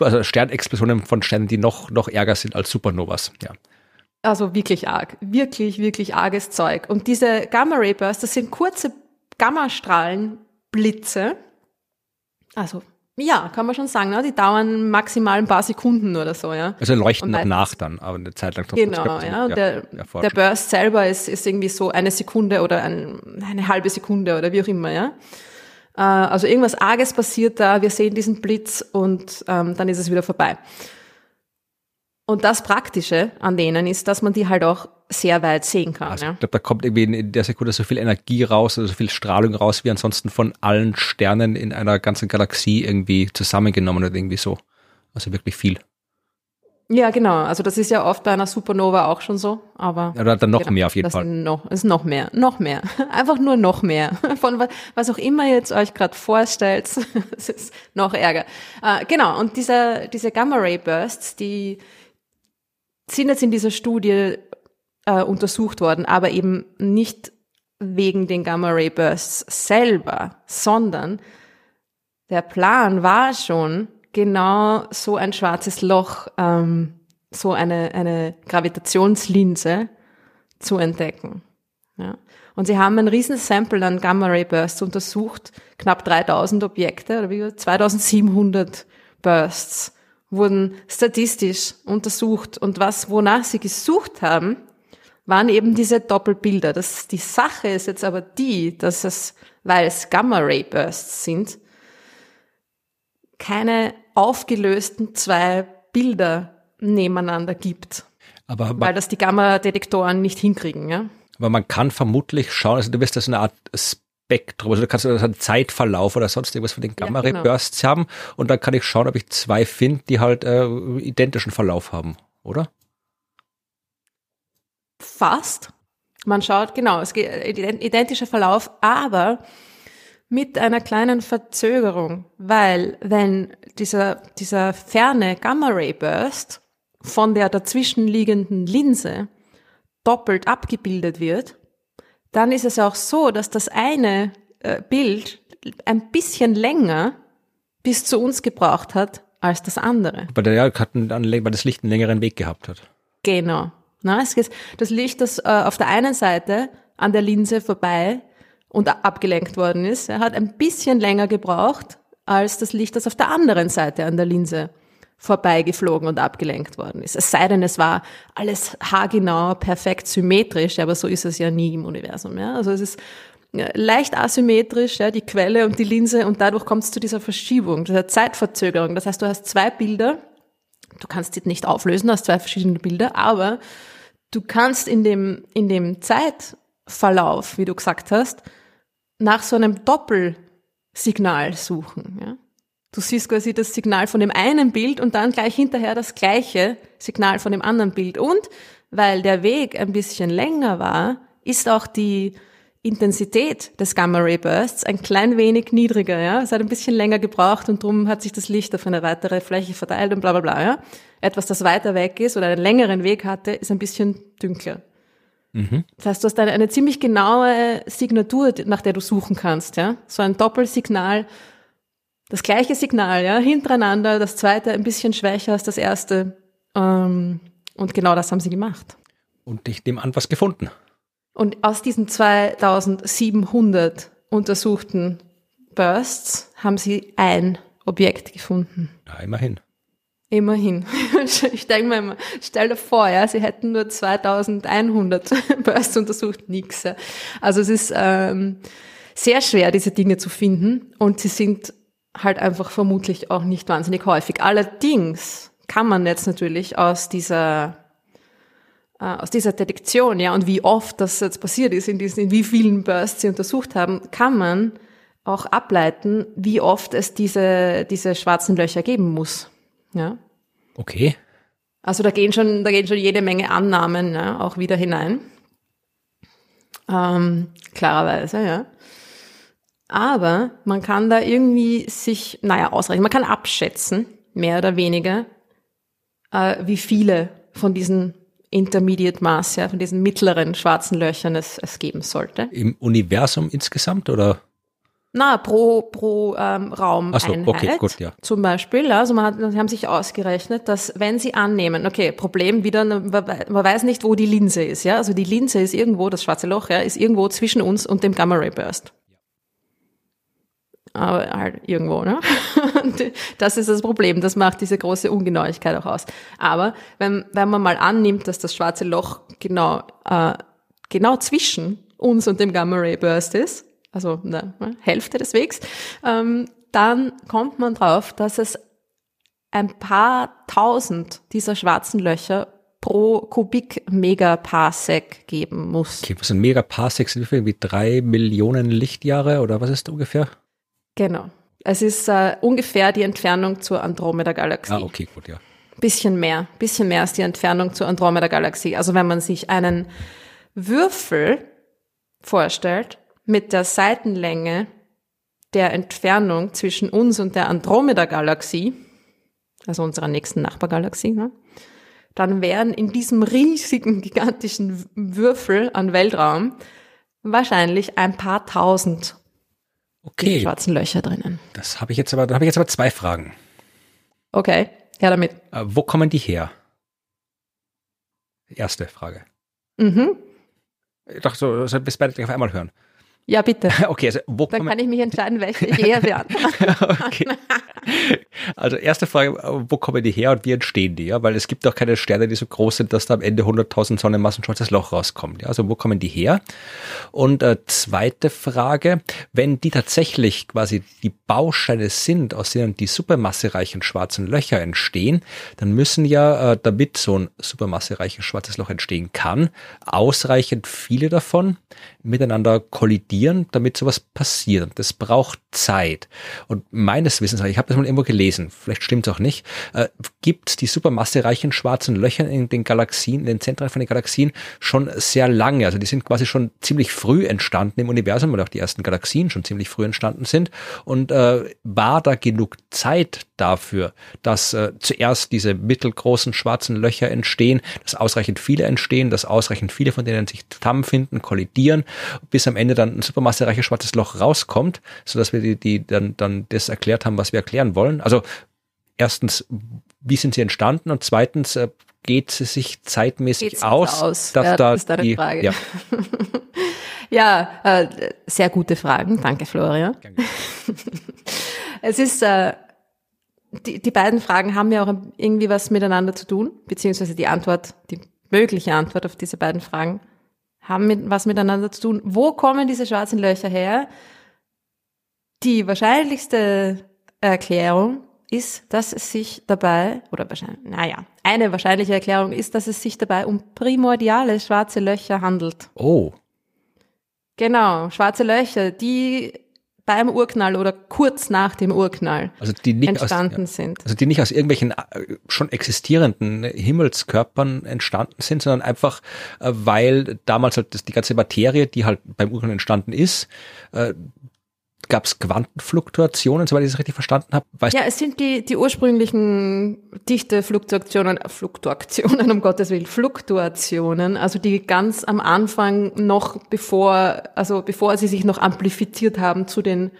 also Sternexplosionen von Sternen, die noch, noch ärger sind als Supernovas, ja. Also wirklich arg, wirklich, wirklich arges Zeug. Und diese Gamma-Ray-Bursts, das sind kurze Gammastrahlenblitze. Also, ja, kann man schon sagen, ne? die dauern maximal ein paar Sekunden oder so, ja. Also leuchten noch nach dann, aber eine Zeit lang. Genau, ja. Der, der Burst selber ist, ist irgendwie so eine Sekunde oder ein, eine halbe Sekunde oder wie auch immer, ja. Äh, also irgendwas Arges passiert da, wir sehen diesen Blitz und ähm, dann ist es wieder vorbei. Und das Praktische an denen ist, dass man die halt auch sehr weit sehen kann. Also, ja. Ich glaube, da kommt irgendwie in der Sekunde so viel Energie raus, also so viel Strahlung raus, wie ansonsten von allen Sternen in einer ganzen Galaxie irgendwie zusammengenommen oder irgendwie so. Also wirklich viel. Ja, genau. Also das ist ja oft bei einer Supernova auch schon so, aber. Oder dann noch genau, mehr auf jeden das Fall. Noch, ist noch mehr, noch mehr. Einfach nur noch mehr. Von was auch immer ihr jetzt euch gerade vorstellt, es ist noch ärger. Äh, genau, und diese, diese Gamma-Ray-Bursts, die sind jetzt in dieser Studie äh, untersucht worden, aber eben nicht wegen den Gamma-Ray-Bursts selber, sondern der Plan war schon, genau so ein schwarzes Loch, ähm, so eine, eine Gravitationslinse zu entdecken. Ja. Und sie haben ein riesen Sample an Gamma-Ray-Bursts untersucht, knapp 3000 Objekte oder wie 2700 Bursts wurden statistisch untersucht und was, wonach sie gesucht haben, waren eben diese Doppelbilder. Das, die Sache ist jetzt aber die, dass es, weil es Gamma-Ray-Bursts sind, keine aufgelösten zwei Bilder nebeneinander gibt. Aber weil das die Gamma-Detektoren nicht hinkriegen, ja. Aber man kann vermutlich schauen, also du wirst da so eine Art Spektrum, also du kannst also einen Zeitverlauf oder sonst irgendwas von den Gamma-Ray-Bursts ja, genau. haben und dann kann ich schauen, ob ich zwei finde, die halt äh, identischen Verlauf haben, oder? Fast. Man schaut, genau, es geht identischer Verlauf, aber mit einer kleinen Verzögerung, weil wenn dieser, dieser ferne Gamma-Ray-Burst von der dazwischenliegenden Linse doppelt abgebildet wird, dann ist es auch so, dass das eine äh, Bild ein bisschen länger bis zu uns gebraucht hat als das andere. Weil, der, ja, hat ein, weil das Licht einen längeren Weg gehabt hat. Genau. Na, es ist das Licht, das äh, auf der einen Seite an der Linse vorbei und abgelenkt worden ist. Hat ein bisschen länger gebraucht als das Licht, das auf der anderen Seite an der Linse vorbeigeflogen und abgelenkt worden ist. Es sei denn, es war alles haargenau, perfekt symmetrisch, aber so ist es ja nie im Universum. Ja? Also es ist leicht asymmetrisch, ja, die Quelle und die Linse und dadurch kommt es zu dieser Verschiebung, dieser Zeitverzögerung. Das heißt, du hast zwei Bilder, du kannst die nicht auflösen aus zwei verschiedenen Bilder, aber du kannst in dem, in dem Zeitverlauf, wie du gesagt hast, nach so einem Doppelsignal suchen. Ja? Du siehst quasi das Signal von dem einen Bild und dann gleich hinterher das gleiche Signal von dem anderen Bild. Und weil der Weg ein bisschen länger war, ist auch die Intensität des Gamma-Ray-Bursts ein klein wenig niedriger. Ja? Es hat ein bisschen länger gebraucht und darum hat sich das Licht auf eine weitere Fläche verteilt und bla bla bla. Ja? Etwas, das weiter weg ist oder einen längeren Weg hatte, ist ein bisschen dünkler. Mhm. Das heißt, du hast eine, eine ziemlich genaue Signatur, nach der du suchen kannst. Ja? So ein Doppelsignal, das gleiche Signal, ja, hintereinander, das zweite ein bisschen schwächer als das erste. Ähm, und genau das haben sie gemacht. Und ich nehme an, was gefunden. Und aus diesen 2700 untersuchten Bursts haben sie ein Objekt gefunden. Ja, immerhin. Immerhin. Ich denke mir immer, stell dir vor, ja, sie hätten nur 2100 Bursts untersucht, nix. Also es ist ähm, sehr schwer, diese Dinge zu finden und sie sind halt einfach vermutlich auch nicht wahnsinnig häufig. Allerdings kann man jetzt natürlich aus dieser äh, aus dieser Detektion, ja, und wie oft das jetzt passiert ist, in diesen, in wie vielen Bursts sie untersucht haben, kann man auch ableiten, wie oft es diese, diese schwarzen Löcher geben muss. Ja. Okay. Also da gehen schon, da gehen schon jede Menge Annahmen ja, auch wieder hinein. Ähm, klarerweise, ja. Aber man kann da irgendwie sich, naja, ausrechnen, man kann abschätzen, mehr oder weniger, äh, wie viele von diesen Intermediate Mass, ja, von diesen mittleren schwarzen Löchern es, es geben sollte. Im Universum insgesamt oder? Na, pro, pro ähm, Raum Ach so, okay, gut, ja. Zum Beispiel, also man hat, sie haben sich ausgerechnet, dass wenn sie annehmen, okay, Problem wieder, man weiß nicht, wo die Linse ist, ja, also die Linse ist irgendwo, das schwarze Loch, ja, ist irgendwo zwischen uns und dem Gamma-Ray-Burst aber halt irgendwo, ne? Das ist das Problem, das macht diese große Ungenauigkeit auch aus. Aber wenn, wenn man mal annimmt, dass das schwarze Loch genau, äh, genau zwischen uns und dem Gamma-Ray-Burst ist, also eine Hälfte des Wegs, ähm, dann kommt man drauf, dass es ein paar tausend dieser schwarzen Löcher pro Kubik-Megaparsec geben muss. Okay, was sind Megaparsec? Sind wie viel? Wie drei Millionen Lichtjahre oder was ist ungefähr? Genau. Es ist äh, ungefähr die Entfernung zur Andromeda-Galaxie. Ah, okay, gut, ja. Bisschen mehr, bisschen mehr als die Entfernung zur Andromeda-Galaxie. Also wenn man sich einen Würfel vorstellt mit der Seitenlänge der Entfernung zwischen uns und der Andromeda-Galaxie, also unserer nächsten Nachbargalaxie, ne, dann wären in diesem riesigen, gigantischen Würfel an Weltraum wahrscheinlich ein paar tausend Okay. schwarzen Löcher drinnen. Das habe ich jetzt aber, da habe ich jetzt aber zwei Fragen. Okay, her damit. Äh, wo kommen die her? Erste Frage. Mhm. Ich dachte so, so bis beide auf einmal hören. Ja, bitte. Okay, also wo Dann kann ich mich entscheiden, welche ich eher beantworten okay. Also erste Frage, wo kommen die her und wie entstehen die? Ja, weil es gibt auch keine Sterne, die so groß sind, dass da am Ende 100.000 Sonnenmassen schwarzes Loch rauskommt. Ja, also wo kommen die her? Und äh, zweite Frage, wenn die tatsächlich quasi die Bausteine sind, aus denen die supermassereichen schwarzen Löcher entstehen, dann müssen ja, äh, damit so ein supermassereiches schwarzes Loch entstehen kann, ausreichend viele davon miteinander kollidieren, damit sowas passiert. Das braucht Zeit. Und meines Wissens, ich habe das mal irgendwo gelesen, vielleicht stimmt es auch nicht, äh, gibt die supermassereichen schwarzen Löcher in den Galaxien, in den Zentren von den Galaxien schon sehr lange. Also die sind quasi schon ziemlich früh entstanden im Universum, weil auch die ersten Galaxien schon ziemlich früh entstanden sind. Und äh, war da genug Zeit dafür, dass äh, zuerst diese mittelgroßen schwarzen Löcher entstehen, dass ausreichend viele entstehen, dass ausreichend viele von denen sich zusammenfinden, kollidieren, bis am Ende dann ein supermassereiches schwarzes Loch rauskommt, so dass wir die, die dann, dann das erklärt haben, was wir erklären wollen. Also erstens, wie sind sie entstanden und zweitens, äh, geht es sich zeitmäßig Geht's aus, aus, dass ja, da das ist die, Frage. ja, ja äh, sehr gute Fragen. Danke, Florian. Danke. es ist äh, die, die beiden Fragen haben ja auch irgendwie was miteinander zu tun, beziehungsweise die Antwort, die mögliche Antwort auf diese beiden Fragen haben mit, was miteinander zu tun. Wo kommen diese schwarzen Löcher her? Die wahrscheinlichste Erklärung ist, dass es sich dabei, oder wahrscheinlich, naja, eine wahrscheinliche Erklärung ist, dass es sich dabei um primordiale schwarze Löcher handelt. Oh. Genau, schwarze Löcher, die beim Urknall oder kurz nach dem Urknall also entstanden aus, sind. Also die nicht aus irgendwelchen äh, schon existierenden Himmelskörpern entstanden sind, sondern einfach, äh, weil damals halt die ganze Materie, die halt beim Urknall entstanden ist, äh, gab es Quantenfluktuationen, soweit ich es richtig verstanden habe? Weißt ja, es sind die, die ursprünglichen Dichte-Fluktuationen, Fluktuationen, um Gottes Willen, Fluktuationen, also die ganz am Anfang noch bevor, also bevor sie sich noch amplifiziert haben zu den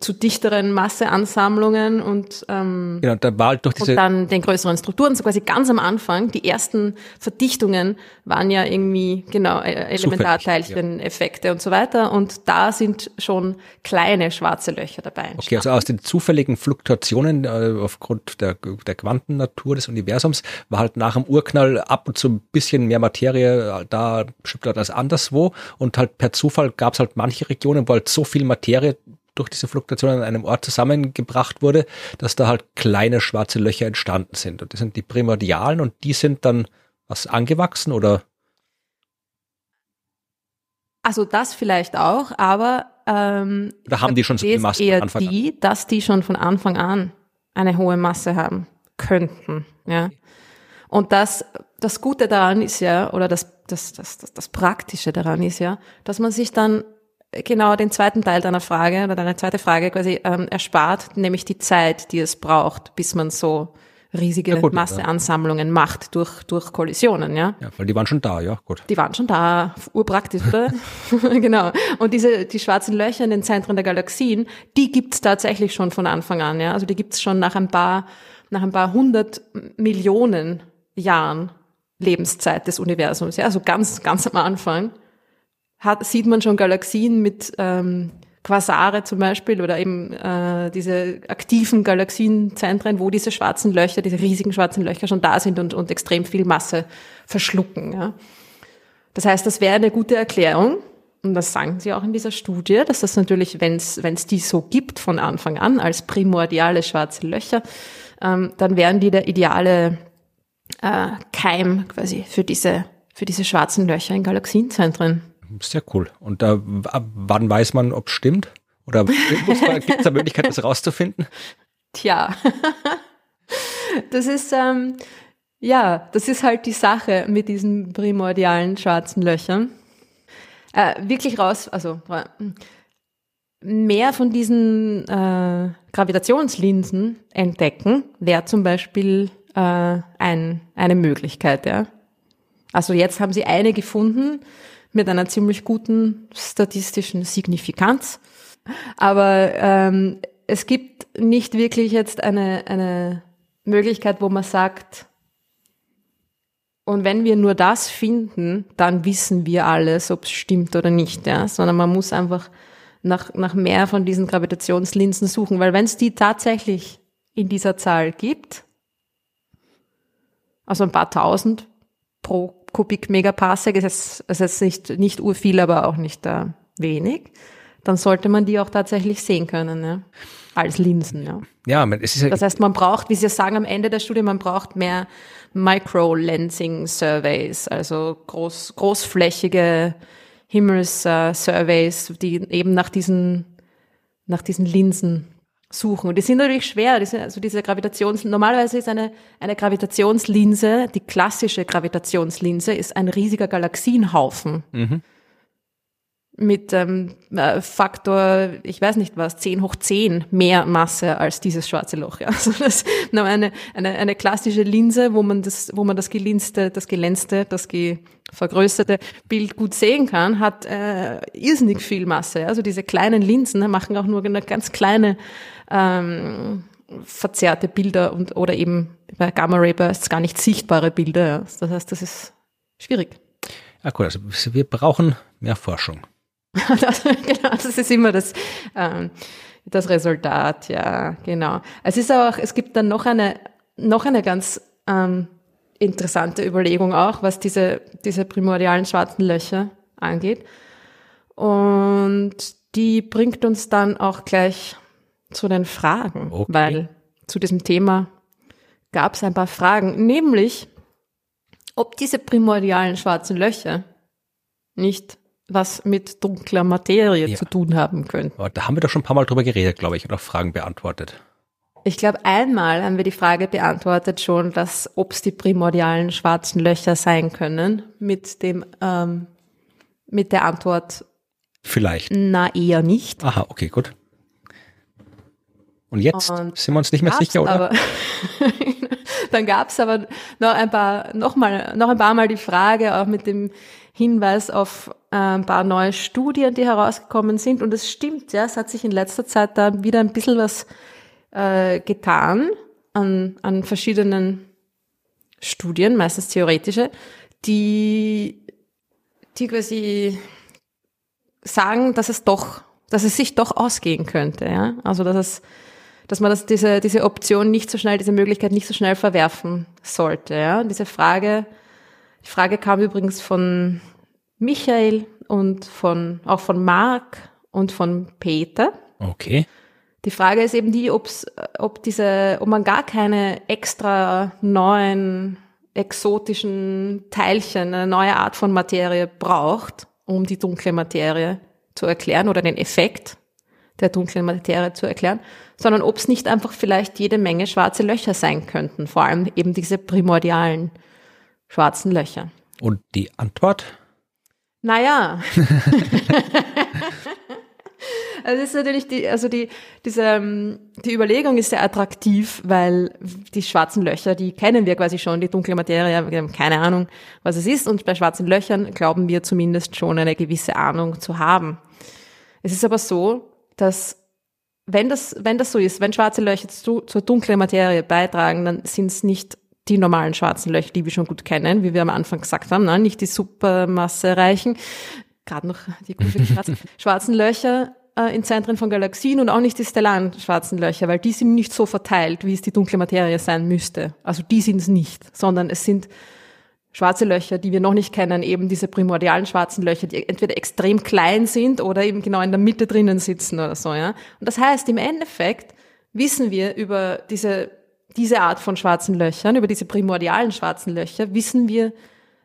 zu dichteren Masseansammlungen und, ähm, genau, da war halt durch diese und dann den größeren Strukturen. So quasi ganz am Anfang, die ersten Verdichtungen waren ja irgendwie, genau, e- Elementarteilchen-Effekte und so weiter. Und da sind schon kleine schwarze Löcher dabei. Entstanden. Okay, also aus den zufälligen Fluktuationen äh, aufgrund der, der Quantennatur des Universums war halt nach dem Urknall ab und zu ein bisschen mehr Materie da bestimmt als anderswo und halt per Zufall gab es halt manche Regionen, wo halt so viel Materie durch diese Fluktuation an einem Ort zusammengebracht wurde, dass da halt kleine schwarze Löcher entstanden sind. Und das sind die Primordialen und die sind dann was angewachsen oder? Also das vielleicht auch, aber ähm, da haben die schon so viel Masse eher von Anfang die, an. dass die schon von Anfang an eine hohe Masse haben könnten. Ja. Und das, das Gute daran ist ja, oder das, das, das, das, das Praktische daran ist ja, dass man sich dann genau den zweiten Teil deiner Frage oder deine zweite Frage quasi ähm, erspart, nämlich die Zeit, die es braucht, bis man so riesige ja, gut, Masseansammlungen ja. macht durch, durch Kollisionen, ja. Ja, weil die waren schon da, ja, gut. Die waren schon da, urpraktisch, oder? genau. Und diese, die schwarzen Löcher in den Zentren der Galaxien, die gibt's tatsächlich schon von Anfang an, ja. Also die gibt's schon nach ein paar, nach ein paar hundert Millionen Jahren Lebenszeit des Universums, ja. Also ganz, ganz am Anfang hat, sieht man schon Galaxien mit ähm, Quasare zum Beispiel oder eben äh, diese aktiven Galaxienzentren, wo diese schwarzen Löcher, diese riesigen schwarzen Löcher schon da sind und, und extrem viel Masse verschlucken. Ja. Das heißt, das wäre eine gute Erklärung. Und das sagen sie auch in dieser Studie, dass das natürlich, wenn es die so gibt von Anfang an als primordiale schwarze Löcher, ähm, dann wären die der ideale äh, Keim quasi für diese, für diese schwarzen Löcher in Galaxienzentren. Sehr cool. Und da, wann weiß man, ob es stimmt? Oder gibt es da Möglichkeit, das rauszufinden? Tja, das ist, ähm, ja, das ist halt die Sache mit diesen primordialen schwarzen Löchern. Äh, wirklich raus, also mehr von diesen äh, Gravitationslinsen entdecken, wäre zum Beispiel äh, ein, eine Möglichkeit, ja. Also jetzt haben sie eine gefunden, mit einer ziemlich guten statistischen Signifikanz. Aber ähm, es gibt nicht wirklich jetzt eine, eine Möglichkeit, wo man sagt, und wenn wir nur das finden, dann wissen wir alles, ob es stimmt oder nicht, ja. Sondern man muss einfach nach, nach mehr von diesen Gravitationslinsen suchen, weil wenn es die tatsächlich in dieser Zahl gibt, also ein paar tausend pro Kubikmegaparsec ist jetzt, ist jetzt nicht, nicht urviel, aber auch nicht äh, wenig, dann sollte man die auch tatsächlich sehen können, ja? als Linsen. Ja. ja, es ist ja das heißt, man braucht, wie Sie sagen am Ende der Studie, man braucht mehr Micro-Lensing-Surveys, also groß, großflächige Himmels-Surveys, die eben nach diesen, nach diesen Linsen suchen. Und die sind natürlich schwer. Die sind, also diese Gravitations, normalerweise ist eine, eine Gravitationslinse, die klassische Gravitationslinse ist ein riesiger Galaxienhaufen. Mhm. Mit ähm, äh, Faktor, ich weiß nicht was, 10 hoch 10 mehr Masse als dieses schwarze Loch. Ja. Also das eine, eine, eine klassische Linse, wo man das, wo man das gelinste, das gelänzte, das ge vergrößerte Bild gut sehen kann, hat äh, irrsinnig viel Masse. Also diese kleinen Linsen machen auch nur eine ganz kleine ähm, verzerrte Bilder und oder eben bei Gamma Ray Bursts gar nicht sichtbare Bilder. Ja. Das heißt, das ist schwierig. Ja gut, also wir brauchen mehr Forschung. das, genau, das ist immer das, ähm, das Resultat, ja, genau. Es ist auch, es gibt dann noch eine, noch eine ganz ähm, interessante Überlegung auch, was diese, diese primordialen schwarzen Löcher angeht. Und die bringt uns dann auch gleich zu den Fragen, okay. weil zu diesem Thema gab es ein paar Fragen, nämlich ob diese primordialen schwarzen Löcher nicht was mit dunkler Materie ja. zu tun haben könnten. Aber da haben wir doch schon ein paar Mal drüber geredet, glaube ich, und auch Fragen beantwortet. Ich glaube, einmal haben wir die Frage beantwortet schon, dass ob es die primordialen schwarzen Löcher sein können, mit dem ähm, mit der Antwort Vielleicht. Na, eher nicht. Aha, okay, gut. Und jetzt und sind wir uns nicht mehr sicher, oder? Aber dann gab es aber noch ein paar, noch mal, noch ein paar Mal die Frage, auch mit dem Hinweis auf äh, ein paar neue Studien, die herausgekommen sind. Und es stimmt, ja, es hat sich in letzter Zeit da wieder ein bisschen was äh, getan an, an verschiedenen Studien, meistens theoretische, die, die quasi sagen, dass es doch, dass es sich doch ausgehen könnte, ja. Also, dass es, dass man das, diese, diese Option nicht so schnell, diese Möglichkeit nicht so schnell verwerfen sollte, ja. Und diese Frage, die Frage kam übrigens von Michael und von, auch von Marc und von Peter. Okay. Die Frage ist eben die, ob's, ob diese, ob man gar keine extra neuen exotischen Teilchen, eine neue Art von Materie braucht, um die dunkle Materie zu erklären oder den Effekt der dunklen Materie zu erklären, sondern ob es nicht einfach vielleicht jede Menge schwarze Löcher sein könnten, vor allem eben diese primordialen schwarzen Löcher. Und die Antwort? Naja. Also ist natürlich die, also die, diese, ähm, die Überlegung ist sehr attraktiv, weil die schwarzen Löcher, die kennen wir quasi schon, die dunkle Materie, wir haben keine Ahnung, was es ist. Und bei schwarzen Löchern glauben wir zumindest schon eine gewisse Ahnung zu haben. Es ist aber so, dass wenn das, wenn das so ist, wenn schwarze Löcher zu, zur dunklen Materie beitragen, dann sind es nicht die normalen schwarzen Löcher, die wir schon gut kennen, wie wir am Anfang gesagt haben, ne? nicht die Supermasse reichen, gerade noch die schwarzen, schwarzen Löcher äh, in Zentren von Galaxien und auch nicht die stellaren schwarzen Löcher, weil die sind nicht so verteilt, wie es die dunkle Materie sein müsste. Also die sind es nicht, sondern es sind schwarze Löcher, die wir noch nicht kennen, eben diese primordialen schwarzen Löcher, die entweder extrem klein sind oder eben genau in der Mitte drinnen sitzen oder so, ja. Und das heißt, im Endeffekt wissen wir über diese, diese Art von schwarzen Löchern, über diese primordialen schwarzen Löcher, wissen wir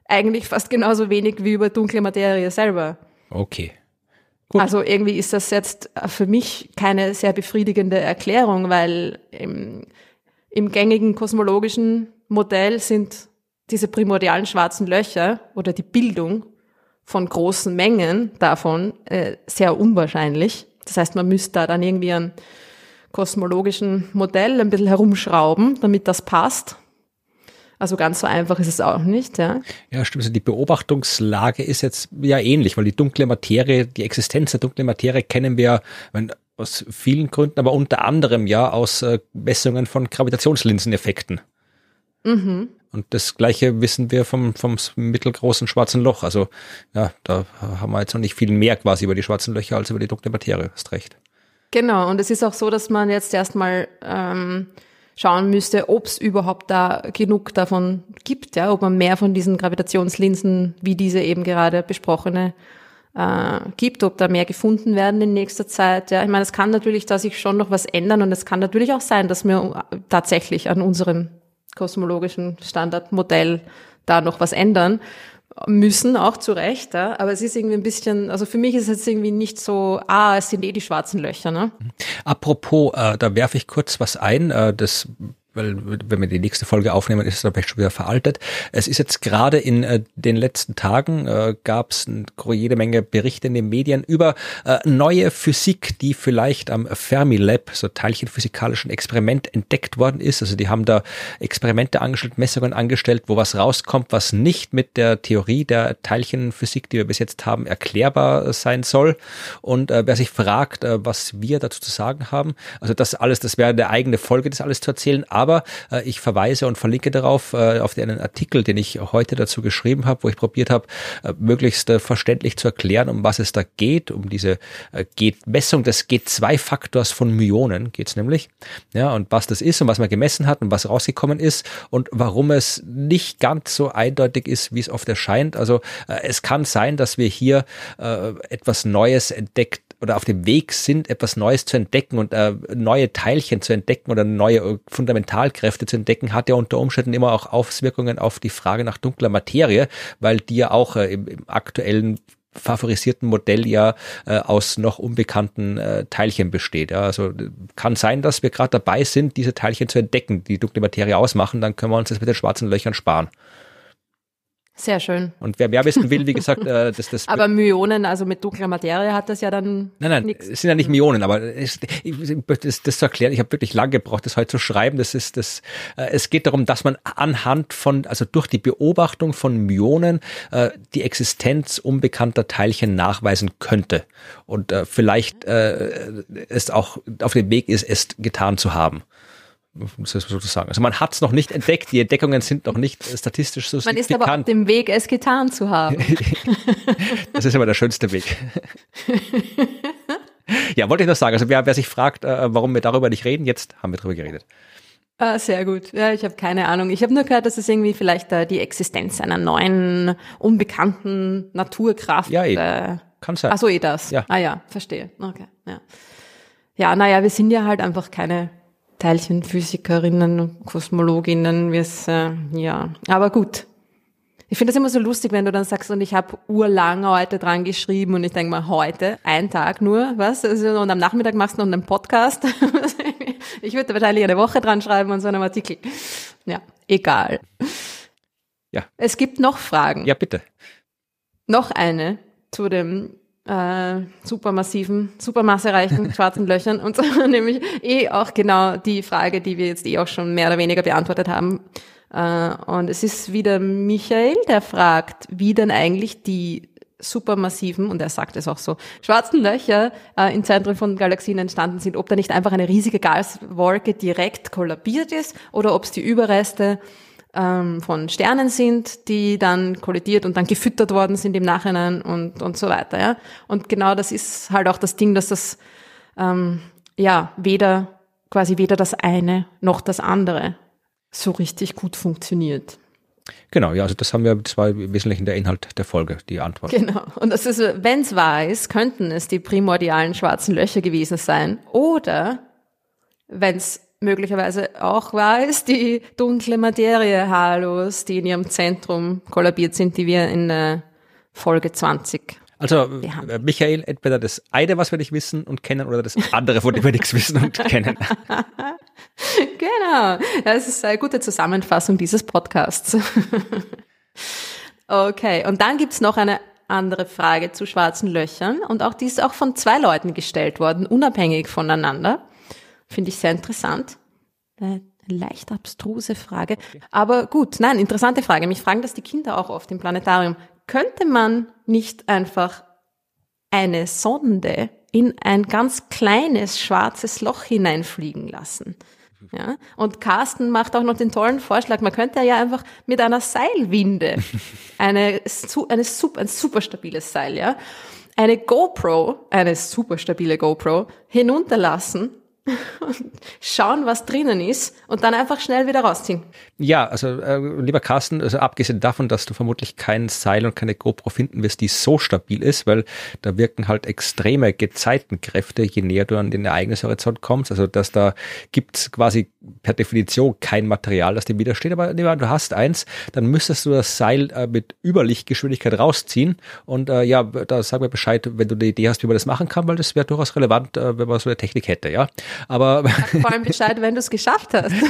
eigentlich fast genauso wenig wie über dunkle Materie selber. Okay. Gut. Also irgendwie ist das jetzt für mich keine sehr befriedigende Erklärung, weil im, im gängigen kosmologischen Modell sind diese primordialen schwarzen Löcher oder die Bildung von großen Mengen davon äh, sehr unwahrscheinlich. Das heißt, man müsste da dann irgendwie ein kosmologischen Modell ein bisschen herumschrauben, damit das passt. Also ganz so einfach ist es auch nicht, ja. Ja, stimmt. Also die Beobachtungslage ist jetzt ja ähnlich, weil die dunkle Materie, die Existenz der dunklen Materie kennen wir aus vielen Gründen, aber unter anderem ja aus äh, Messungen von Gravitationslinseneffekten. Mhm. Und das Gleiche wissen wir vom, vom mittelgroßen schwarzen Loch. Also ja, da haben wir jetzt noch nicht viel mehr quasi über die schwarzen Löcher als über die dunkle Materie. Hast recht. Genau. Und es ist auch so, dass man jetzt erstmal ähm, schauen müsste, ob es überhaupt da genug davon gibt, ja, ob man mehr von diesen Gravitationslinsen, wie diese eben gerade besprochene, äh, gibt, ob da mehr gefunden werden in nächster Zeit. Ja, ich meine, es kann natürlich da sich schon noch was ändern und es kann natürlich auch sein, dass wir tatsächlich an unserem kosmologischen Standardmodell da noch was ändern müssen, auch zu Recht, ja? aber es ist irgendwie ein bisschen, also für mich ist es jetzt irgendwie nicht so, ah, es sind eh die schwarzen Löcher. Ne? Apropos, äh, da werfe ich kurz was ein, äh, das weil wenn wir die nächste Folge aufnehmen, ist es aber schon wieder veraltet. Es ist jetzt gerade in äh, den letzten Tagen äh, gab es jede Menge Berichte in den Medien über äh, neue Physik, die vielleicht am Fermilab, so teilchenphysikalischen Experiment entdeckt worden ist. Also die haben da Experimente angestellt, Messungen angestellt, wo was rauskommt, was nicht mit der Theorie der Teilchenphysik, die wir bis jetzt haben, erklärbar sein soll. Und äh, wer sich fragt, äh, was wir dazu zu sagen haben, also das alles, das wäre eine eigene Folge, das alles zu erzählen. Aber äh, ich verweise und verlinke darauf, äh, auf einen Artikel, den ich heute dazu geschrieben habe, wo ich probiert habe, äh, möglichst äh, verständlich zu erklären, um was es da geht, um diese äh, Messung des G2-Faktors von Myonen geht's nämlich. Ja, und was das ist und was man gemessen hat und was rausgekommen ist und warum es nicht ganz so eindeutig ist, wie es oft erscheint. Also äh, es kann sein, dass wir hier äh, etwas Neues entdeckt oder auf dem Weg sind, etwas Neues zu entdecken und äh, neue Teilchen zu entdecken oder neue äh, Fundamentalkräfte zu entdecken, hat ja unter Umständen immer auch Auswirkungen auf die Frage nach dunkler Materie, weil die ja auch äh, im, im aktuellen favorisierten Modell ja äh, aus noch unbekannten äh, Teilchen besteht. Ja. Also kann sein, dass wir gerade dabei sind, diese Teilchen zu entdecken, die dunkle Materie ausmachen, dann können wir uns das mit den schwarzen Löchern sparen. Sehr schön. Und wer mehr wissen will, wie gesagt, äh, das, das. Aber Myonen, also mit dunkler Materie hat das ja dann. Nein, nein, nix. es sind ja nicht Myonen, aber es, das, das zu erklären, ich habe wirklich lange gebraucht, das heute zu schreiben. Das ist das. Äh, es geht darum, dass man anhand von, also durch die Beobachtung von Myonen äh, die Existenz unbekannter Teilchen nachweisen könnte und äh, vielleicht äh, es auch auf dem Weg ist, es getan zu haben sozusagen. Also man hat es noch nicht entdeckt, die Entdeckungen sind noch nicht statistisch so Man ist aber auf dem Weg, es getan zu haben. das ist aber der schönste Weg. ja, wollte ich noch sagen. Also wer, wer sich fragt, äh, warum wir darüber nicht reden, jetzt haben wir darüber geredet. Ah, sehr gut. Ja, ich habe keine Ahnung. Ich habe nur gehört, dass es irgendwie vielleicht äh, die Existenz einer neuen, unbekannten Naturkraft. Ja, eh. Äh, Kann sein. Ach so, eh das. Ja. Ah ja, verstehe. Okay. Ja, ja naja, wir sind ja halt einfach keine Teilchenphysikerinnen, Kosmologinnen, wie es, äh, ja, aber gut. Ich finde das immer so lustig, wenn du dann sagst, und ich habe urlang heute dran geschrieben und ich denke mal, heute, ein Tag nur, was? Also, und am Nachmittag machst du noch einen Podcast. ich würde wahrscheinlich eine Woche dran schreiben und so einen Artikel. Ja, egal. Ja. Es gibt noch Fragen. Ja, bitte. Noch eine zu dem äh, supermassiven, supermassereichen schwarzen Löchern und so, nämlich eh auch genau die Frage, die wir jetzt eh auch schon mehr oder weniger beantwortet haben. Äh, und es ist wieder Michael, der fragt, wie denn eigentlich die supermassiven, und er sagt es auch so, schwarzen Löcher äh, im Zentrum von Galaxien entstanden sind, ob da nicht einfach eine riesige Gaswolke direkt kollabiert ist oder ob es die Überreste ähm, von Sternen sind, die dann kollidiert und dann gefüttert worden sind im Nachhinein und, und so weiter. Ja? Und genau das ist halt auch das Ding, dass das ähm, ja weder quasi weder das eine noch das andere so richtig gut funktioniert. Genau, ja, also das haben wir, das war im Wesentlichen der Inhalt der Folge, die Antwort. Genau. Und das ist, wenn es wahr ist, könnten es die primordialen schwarzen Löcher gewesen sein. Oder wenn es möglicherweise auch weiß, die dunkle Materie-Halos, die in ihrem Zentrum kollabiert sind, die wir in äh, Folge 20 also äh, Michael, entweder das eine, was wir nicht wissen und kennen, oder das andere, von dem wir nichts wissen und kennen. genau. Das ist eine gute Zusammenfassung dieses Podcasts. okay, und dann gibt's noch eine andere Frage zu schwarzen Löchern und auch die ist auch von zwei Leuten gestellt worden, unabhängig voneinander. Finde ich sehr interessant. Eine leicht abstruse Frage. Aber gut, nein, interessante Frage. Mich fragen das die Kinder auch oft im Planetarium. Könnte man nicht einfach eine Sonde in ein ganz kleines schwarzes Loch hineinfliegen lassen? Ja, und Carsten macht auch noch den tollen Vorschlag, man könnte ja einfach mit einer Seilwinde eine, eine super, ein super stabiles Seil, ja, eine GoPro, eine super stabile GoPro hinunterlassen schauen, was drinnen ist und dann einfach schnell wieder rausziehen. Ja, also äh, lieber Carsten, also abgesehen davon, dass du vermutlich kein Seil und keine GoPro finden wirst, die so stabil ist, weil da wirken halt extreme Gezeitenkräfte, je näher du an den Ereignishorizont kommst. Also dass da gibt's quasi per Definition kein Material, das dem widersteht. Aber an, du hast eins, dann müsstest du das Seil äh, mit Überlichtgeschwindigkeit rausziehen. Und äh, ja, da sag mir Bescheid, wenn du eine Idee hast, wie man das machen kann, weil das wäre durchaus relevant, äh, wenn man so eine Technik hätte, ja. Aber Sag vor allem Bescheid, wenn du es geschafft hast.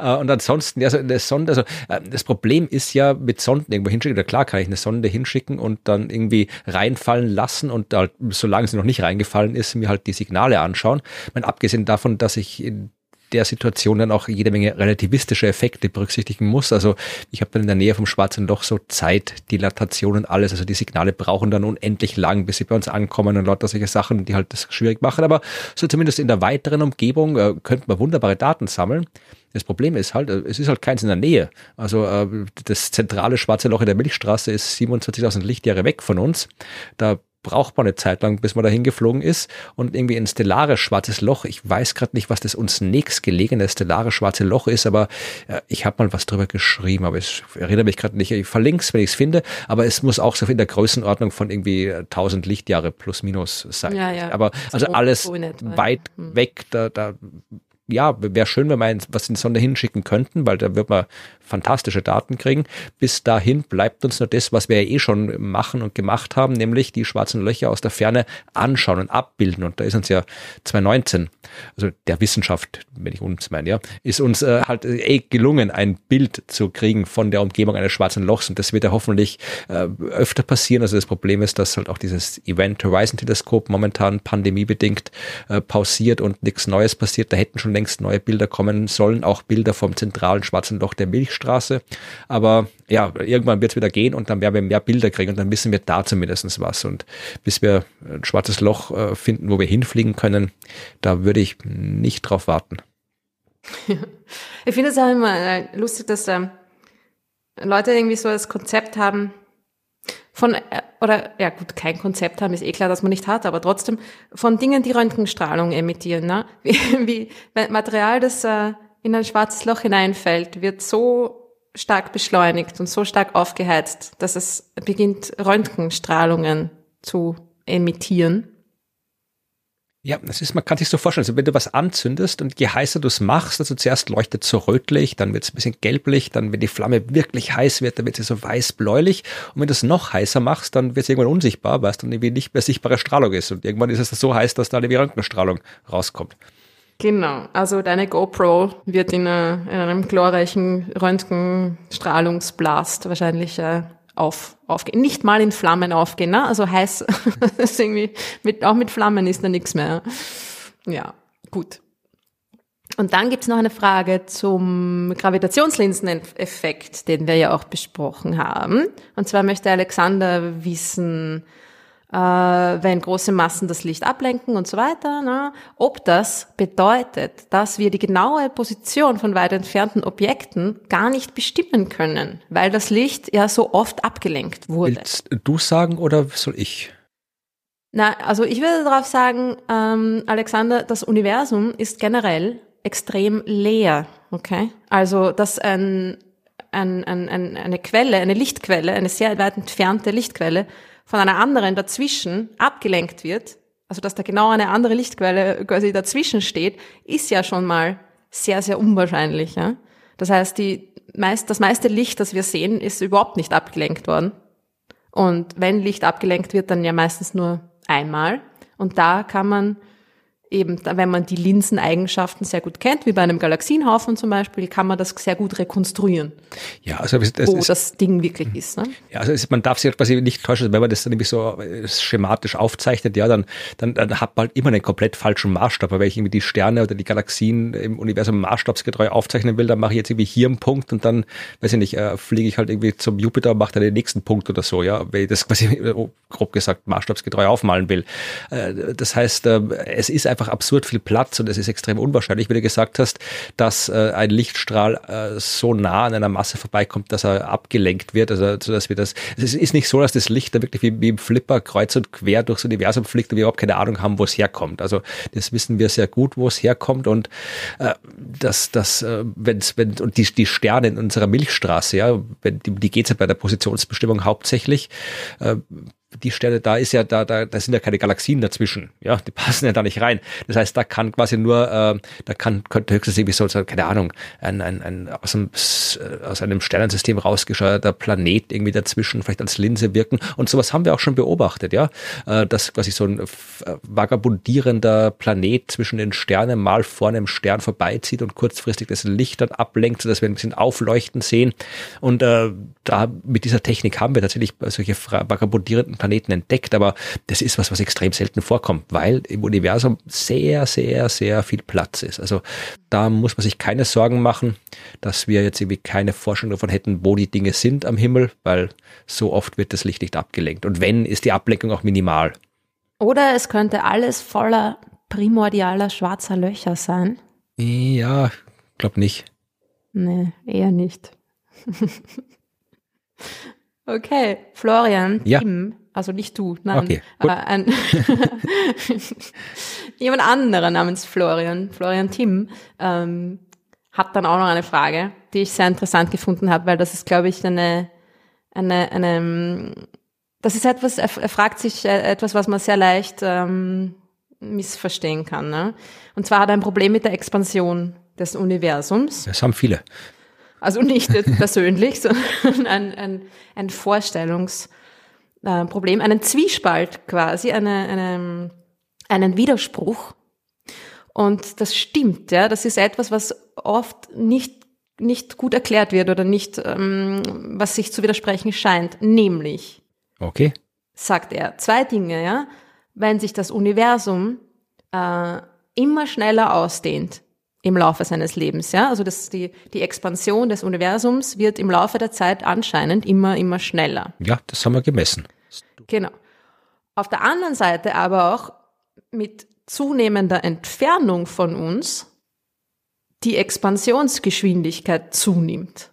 Äh, und ansonsten, also eine Sonde, also äh, das Problem ist ja mit Sonden irgendwo hinschicken. Oder klar kann ich eine Sonde hinschicken und dann irgendwie reinfallen lassen und halt, solange sie noch nicht reingefallen ist, mir halt die Signale anschauen. Ich meine, abgesehen davon, dass ich in der Situation dann auch jede Menge relativistische Effekte berücksichtigen muss. Also ich habe dann in der Nähe vom Schwarzen Loch so Zeitdilatationen, alles. Also die Signale brauchen dann unendlich lang, bis sie bei uns ankommen und lauter solche Sachen, die halt das schwierig machen. Aber so zumindest in der weiteren Umgebung äh, könnte man wunderbare Daten sammeln. Das Problem ist halt, äh, es ist halt keins in der Nähe. Also äh, das zentrale schwarze Loch in der Milchstraße ist 27.000 Lichtjahre weg von uns. Da braucht man eine Zeit lang, bis man dahin geflogen ist. Und irgendwie ein stellares schwarzes Loch, ich weiß gerade nicht, was das uns nächstgelegene stellare schwarze Loch ist, aber äh, ich habe mal was drüber geschrieben, aber ich erinnere mich gerade nicht. Ich verlinke es, wenn ich es finde, aber es muss auch so in der Größenordnung von irgendwie 1000 Lichtjahre plus minus sein. Ja, ja. Aber also alles weit hm. weg, da, da ja, wäre schön, wenn wir was in die Sonde hinschicken könnten, weil da wird man fantastische Daten kriegen. Bis dahin bleibt uns nur das, was wir ja eh schon machen und gemacht haben, nämlich die schwarzen Löcher aus der Ferne anschauen und abbilden. Und da ist uns ja 2019, also der Wissenschaft, wenn ich uns meine, ja, ist uns äh, halt eh gelungen, ein Bild zu kriegen von der Umgebung eines schwarzen Lochs. Und das wird ja hoffentlich äh, öfter passieren. Also das Problem ist, dass halt auch dieses Event Horizon Teleskop momentan pandemiebedingt äh, pausiert und nichts Neues passiert. Da hätten schon längst neue Bilder kommen sollen, auch Bilder vom zentralen schwarzen Loch der Milchstraße. Aber ja, irgendwann wird es wieder gehen und dann werden wir mehr Bilder kriegen und dann wissen wir da zumindest was. Und bis wir ein schwarzes Loch äh, finden, wo wir hinfliegen können, da würde ich nicht drauf warten. Ich finde es auch immer äh, lustig, dass ähm, Leute irgendwie so das Konzept haben, von, äh, oder ja gut, kein Konzept haben, ist eh klar, dass man nicht hat, aber trotzdem von Dingen, die Röntgenstrahlung emittieren. Ne? Wie, wie Material, das äh, in ein schwarzes Loch hineinfällt, wird so stark beschleunigt und so stark aufgeheizt, dass es beginnt, Röntgenstrahlungen zu emittieren. Ja, das ist, man kann sich so vorstellen, also wenn du was anzündest und je heißer du es machst, also zuerst leuchtet es so rötlich, dann wird es ein bisschen gelblich, dann wenn die Flamme wirklich heiß wird, dann wird sie so weiß-bläulich. Und wenn du es noch heißer machst, dann wird es irgendwann unsichtbar, weil es dann irgendwie nicht mehr sichtbare Strahlung ist. Und irgendwann ist es so heiß, dass da eine Röntgenstrahlung rauskommt. Genau, also deine GoPro wird in, a, in einem glorreichen Röntgenstrahlungsblast wahrscheinlich äh, auf, aufgehen. Nicht mal in Flammen aufgehen, ne? Also heiß, ist irgendwie mit, auch mit Flammen ist da nichts mehr. Ja, gut. Und dann gibt's noch eine Frage zum Gravitationslinseneffekt, den wir ja auch besprochen haben. Und zwar möchte Alexander wissen, wenn große Massen das Licht ablenken und so weiter. Ne? Ob das bedeutet, dass wir die genaue Position von weit entfernten Objekten gar nicht bestimmen können, weil das Licht ja so oft abgelenkt wurde. Willst du sagen oder soll ich? Na, also ich würde darauf sagen, ähm, Alexander, das Universum ist generell extrem leer. Okay, also dass ein, ein, ein, ein, eine Quelle, eine Lichtquelle, eine sehr weit entfernte Lichtquelle von einer anderen dazwischen abgelenkt wird, also dass da genau eine andere Lichtquelle quasi dazwischen steht, ist ja schon mal sehr, sehr unwahrscheinlich. Ja? Das heißt, die meist, das meiste Licht, das wir sehen, ist überhaupt nicht abgelenkt worden. Und wenn Licht abgelenkt wird, dann ja meistens nur einmal. Und da kann man eben, wenn man die Linseneigenschaften sehr gut kennt, wie bei einem Galaxienhaufen zum Beispiel, kann man das sehr gut rekonstruieren. Ja, also das, wo ist, das Ding wirklich ist. Ne? Ja, also man darf sich quasi nicht täuschen, wenn man das dann nämlich so äh, schematisch aufzeichnet, ja, dann, dann, dann hat man halt immer einen komplett falschen Maßstab. Aber wenn ich irgendwie die Sterne oder die Galaxien im Universum maßstabsgetreu aufzeichnen will, dann mache ich jetzt irgendwie hier einen Punkt und dann, weiß ich nicht, äh, fliege ich halt irgendwie zum Jupiter und mache dann den nächsten Punkt oder so, ja, wenn ich das quasi äh, grob gesagt maßstabsgetreu aufmalen will. Äh, das heißt, äh, es ist einfach einfach absurd viel Platz und es ist extrem unwahrscheinlich, wie du gesagt hast, dass äh, ein Lichtstrahl äh, so nah an einer Masse vorbeikommt, dass er abgelenkt wird. Also, so dass wir das. Es ist nicht so, dass das Licht da wirklich wie, wie im Flipper kreuz und quer durchs Universum fliegt und wir überhaupt keine Ahnung haben, wo es herkommt. Also das wissen wir sehr gut, wo es herkommt und äh, dass das, äh, wenn's, wenn und die, die Sterne in unserer Milchstraße, ja, wenn die, die geht ja bei der Positionsbestimmung hauptsächlich. Äh, die Stelle da ist ja, da, da, da sind ja keine Galaxien dazwischen, ja, die passen ja da nicht rein. Das heißt, da kann quasi nur, äh, da kann, könnte höchstens irgendwie so, keine Ahnung, ein, ein, ein aus, einem, aus einem Sternensystem rausgescheuerter Planet irgendwie dazwischen vielleicht als Linse wirken. Und sowas haben wir auch schon beobachtet, ja, äh, dass quasi so ein äh, vagabundierender Planet zwischen den Sternen mal vor einem Stern vorbeizieht und kurzfristig das Licht dann ablenkt, sodass wir ein bisschen aufleuchten sehen. Und äh, da mit dieser Technik haben wir tatsächlich solche vagabundierenden Planeten entdeckt, aber das ist was, was extrem selten vorkommt, weil im Universum sehr, sehr, sehr viel Platz ist. Also da muss man sich keine Sorgen machen, dass wir jetzt irgendwie keine Forschung davon hätten, wo die Dinge sind am Himmel, weil so oft wird das Licht nicht abgelenkt. Und wenn, ist die Ablenkung auch minimal. Oder es könnte alles voller primordialer schwarzer Löcher sein. Ja, glaub nicht. Nee, eher nicht. okay, Florian, ja. Tim, also nicht du, nein, okay, äh, ein jemand anderer namens Florian, Florian Tim, ähm, hat dann auch noch eine Frage, die ich sehr interessant gefunden habe, weil das ist, glaube ich, eine, eine, eine, das ist etwas, er, er fragt sich äh, etwas, was man sehr leicht ähm, missverstehen kann. Ne? Und zwar hat er ein Problem mit der Expansion des Universums. Das haben viele. Also nicht persönlich, sondern ein, ein, ein Vorstellungsproblem, einen Zwiespalt quasi, eine, eine, einen Widerspruch. Und das stimmt, ja. Das ist etwas, was oft nicht, nicht gut erklärt wird oder nicht, ähm, was sich zu widersprechen scheint. Nämlich. Okay. Sagt er. Zwei Dinge, ja. Wenn sich das Universum äh, immer schneller ausdehnt, im Laufe seines Lebens. Ja? Also das, die, die Expansion des Universums wird im Laufe der Zeit anscheinend immer, immer schneller. Ja, das haben wir gemessen. Genau. Auf der anderen Seite aber auch mit zunehmender Entfernung von uns die Expansionsgeschwindigkeit zunimmt.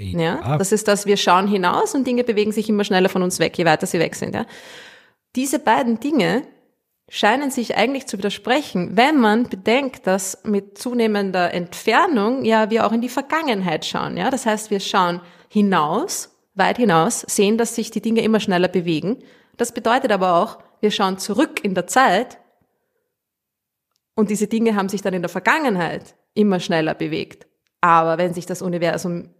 Ja, ja, das ist das, wir schauen hinaus und Dinge bewegen sich immer schneller von uns weg, je weiter sie weg sind. Ja. Diese beiden Dinge scheinen sich eigentlich zu widersprechen, wenn man bedenkt, dass mit zunehmender Entfernung ja wir auch in die Vergangenheit schauen. Ja, das heißt, wir schauen hinaus, weit hinaus, sehen, dass sich die Dinge immer schneller bewegen. Das bedeutet aber auch, wir schauen zurück in der Zeit und diese Dinge haben sich dann in der Vergangenheit immer schneller bewegt. Aber wenn sich das Universum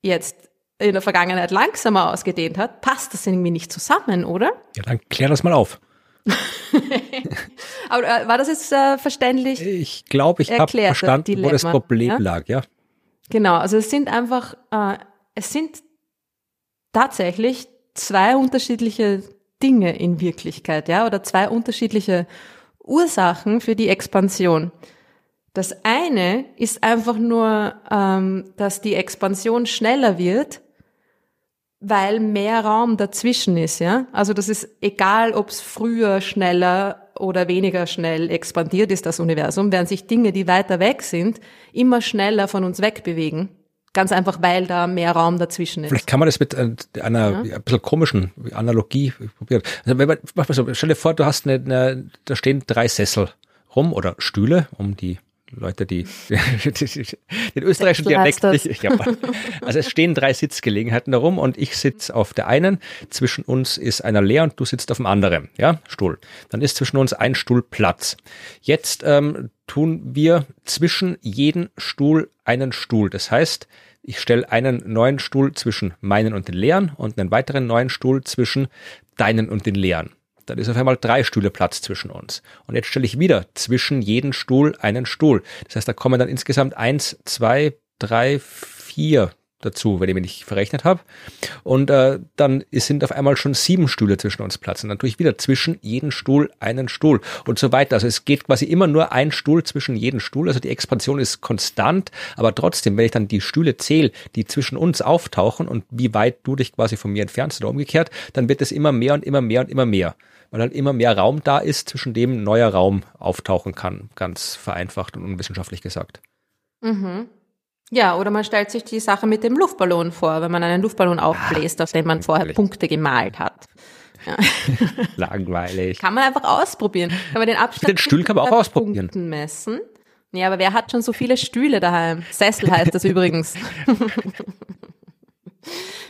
jetzt in der Vergangenheit langsamer ausgedehnt hat, passt das irgendwie nicht zusammen, oder? Ja, dann klär das mal auf. Aber äh, war das jetzt äh, verständlich? Ich glaube, ich habe verstanden, Dilemma, wo das Problem ja? lag, ja. Genau, also es sind einfach, äh, es sind tatsächlich zwei unterschiedliche Dinge in Wirklichkeit, ja, oder zwei unterschiedliche Ursachen für die Expansion. Das eine ist einfach nur, ähm, dass die Expansion schneller wird, weil mehr Raum dazwischen ist, ja. Also das ist egal, ob es früher schneller oder weniger schnell expandiert ist, das Universum, während sich Dinge, die weiter weg sind, immer schneller von uns wegbewegen. Ganz einfach, weil da mehr Raum dazwischen ist. Vielleicht kann man das mit äh, einer ja? ein bisschen komischen Analogie probieren. Also wenn man, mach mal so, stell dir vor, du hast eine, eine, da stehen drei Sessel rum oder Stühle, um die Leute, die, den österreichischen Dialekt nicht. Ja, also es stehen drei Sitzgelegenheiten darum und ich sitze auf der einen, zwischen uns ist einer leer und du sitzt auf dem anderen, ja, Stuhl. Dann ist zwischen uns ein Stuhl Platz. Jetzt ähm, tun wir zwischen jeden Stuhl einen Stuhl. Das heißt, ich stelle einen neuen Stuhl zwischen meinen und den leeren und einen weiteren neuen Stuhl zwischen deinen und den leeren. Dann ist auf einmal drei Stühle Platz zwischen uns. Und jetzt stelle ich wieder zwischen jeden Stuhl einen Stuhl. Das heißt, da kommen dann insgesamt eins, zwei, drei, vier dazu, wenn ich mich nicht verrechnet habe. Und äh, dann sind auf einmal schon sieben Stühle zwischen uns Platz. Und dann tue ich wieder zwischen jeden Stuhl einen Stuhl und so weiter. Also es geht quasi immer nur ein Stuhl zwischen jeden Stuhl. Also die Expansion ist konstant, aber trotzdem, wenn ich dann die Stühle zähle, die zwischen uns auftauchen und wie weit du dich quasi von mir entfernst oder umgekehrt, dann wird es immer mehr und immer mehr und immer mehr. Weil halt immer mehr Raum da ist, zwischen dem neuer Raum auftauchen kann. Ganz vereinfacht und unwissenschaftlich gesagt. Mhm. Ja, oder man stellt sich die Sache mit dem Luftballon vor, wenn man einen Luftballon aufbläst, auf dem man vorher Punkte gemalt hat. Ja. Langweilig. Kann man einfach ausprobieren. Kann man den Abstand den Stuhl kann man auch ausprobieren. Punkten messen. Ja, aber wer hat schon so viele Stühle daheim? Sessel heißt das übrigens.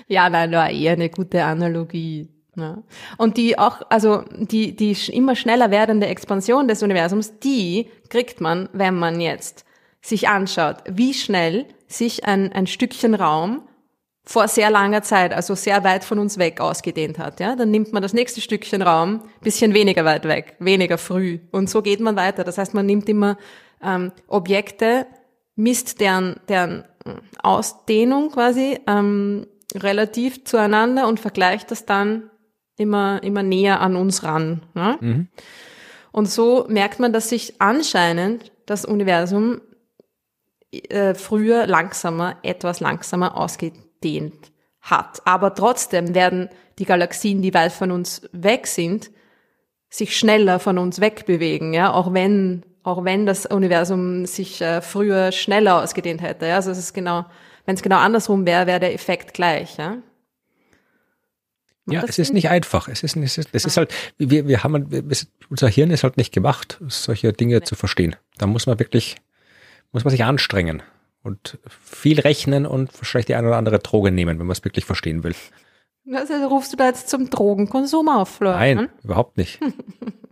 ja, nein, war eher eine gute Analogie. Ja. Und die auch, also die, die immer schneller werdende Expansion des Universums, die kriegt man, wenn man jetzt sich anschaut, wie schnell sich ein, ein Stückchen Raum vor sehr langer Zeit, also sehr weit von uns weg ausgedehnt hat, ja, dann nimmt man das nächste Stückchen Raum bisschen weniger weit weg, weniger früh und so geht man weiter. Das heißt, man nimmt immer ähm, Objekte, misst deren, deren Ausdehnung quasi ähm, relativ zueinander und vergleicht das dann immer immer näher an uns ran. Ne? Mhm. Und so merkt man, dass sich anscheinend das Universum äh, früher langsamer, etwas langsamer ausgedehnt hat. Aber trotzdem werden die Galaxien, die weit von uns weg sind, sich schneller von uns wegbewegen, ja, auch wenn, auch wenn das Universum sich äh, früher schneller ausgedehnt hätte, ja, also es ist genau, wenn es genau andersrum wäre, wäre der Effekt gleich, ja. Macht ja, es ist nicht einfach. Es ist, es ist, es ist halt, wir, wir haben, unser Hirn ist halt nicht gemacht, solche Dinge nee. zu verstehen. Da muss man wirklich muss man sich anstrengen und viel rechnen und vielleicht die eine oder andere Droge nehmen, wenn man es wirklich verstehen will. Also rufst du da jetzt zum Drogenkonsum auf, Florian? Nein, überhaupt nicht.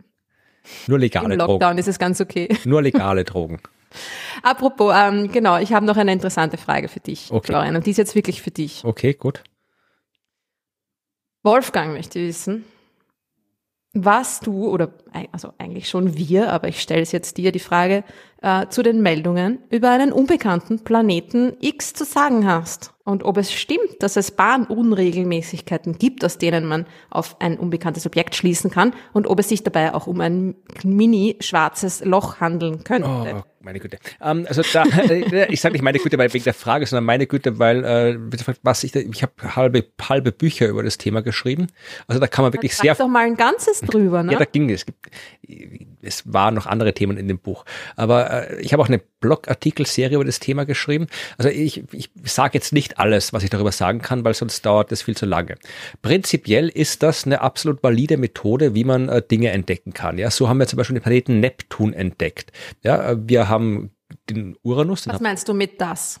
Nur legale Im Lockdown Drogen. ist es ganz okay. Nur legale Drogen. Apropos, ähm, genau, ich habe noch eine interessante Frage für dich, Okay. Florian, und die ist jetzt wirklich für dich. Okay, gut. Wolfgang möchte wissen, was du, oder also eigentlich schon wir, aber ich stelle es jetzt dir die Frage, äh, zu den Meldungen über einen unbekannten Planeten X zu sagen hast. Und ob es stimmt, dass es Bahnunregelmäßigkeiten gibt, aus denen man auf ein unbekanntes Objekt schließen kann, und ob es sich dabei auch um ein mini-schwarzes Loch handeln könnte. Oh, meine Güte. Ähm, also da, äh, ich sage nicht meine Güte, weil wegen der Frage, sondern meine Güte, weil äh, was ich, da- ich habe halbe halbe Bücher über das Thema geschrieben. Also da kann man wirklich Sag sehr doch mal ein ganzes drüber, ne? Ja, da ging es. Es waren noch andere Themen in dem Buch. Aber äh, ich habe auch eine Blogartikelserie über das Thema geschrieben. Also ich, ich sage jetzt nicht alles, was ich darüber sagen kann, weil sonst dauert das viel zu lange. Prinzipiell ist das eine absolut valide Methode, wie man äh, Dinge entdecken kann. Ja, so haben wir zum Beispiel den Planeten Neptun entdeckt. Ja, äh, wir haben den Uranus, den Was meinst du mit das?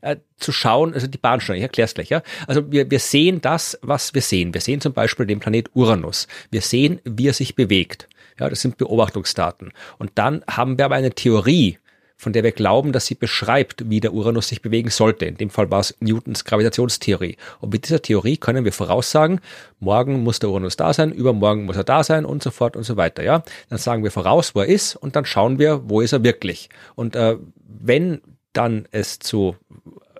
äh, zu schauen, also die Bahnsteige, ich erkläre es gleich, ja. Also wir, wir sehen das, was wir sehen. Wir sehen zum Beispiel den Planet Uranus. Wir sehen, wie er sich bewegt. Ja, das sind Beobachtungsdaten. Und dann haben wir aber eine Theorie, von der wir glauben, dass sie beschreibt, wie der Uranus sich bewegen sollte. In dem Fall war es Newtons Gravitationstheorie. Und mit dieser Theorie können wir voraussagen, morgen muss der Uranus da sein, übermorgen muss er da sein und so fort und so weiter. Ja, dann sagen wir voraus, wo er ist und dann schauen wir, wo ist er wirklich. Und äh, wenn dann es zu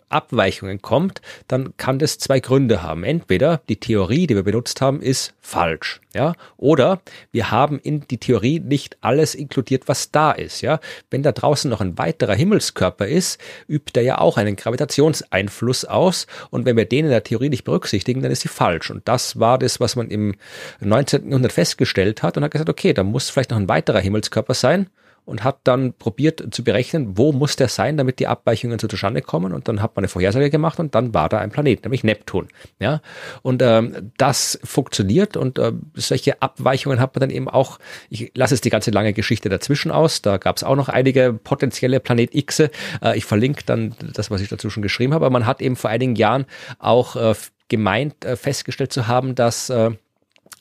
Abweichungen kommt, dann kann das zwei Gründe haben. Entweder die Theorie, die wir benutzt haben, ist falsch, ja, oder wir haben in die Theorie nicht alles inkludiert, was da ist, ja. Wenn da draußen noch ein weiterer Himmelskörper ist, übt er ja auch einen Gravitationseinfluss aus und wenn wir den in der Theorie nicht berücksichtigen, dann ist sie falsch. Und das war das, was man im 19. Jahrhundert festgestellt hat und hat gesagt, okay, da muss vielleicht noch ein weiterer Himmelskörper sein und hat dann probiert zu berechnen, wo muss der sein, damit die Abweichungen so zustande kommen. Und dann hat man eine Vorhersage gemacht und dann war da ein Planet, nämlich Neptun. Ja, und ähm, das funktioniert und äh, solche Abweichungen hat man dann eben auch. Ich lasse es die ganze lange Geschichte dazwischen aus. Da gab es auch noch einige potenzielle Planet X. Äh, ich verlinke dann das, was ich dazu schon geschrieben habe. Aber man hat eben vor einigen Jahren auch äh, gemeint, äh, festgestellt zu haben, dass äh,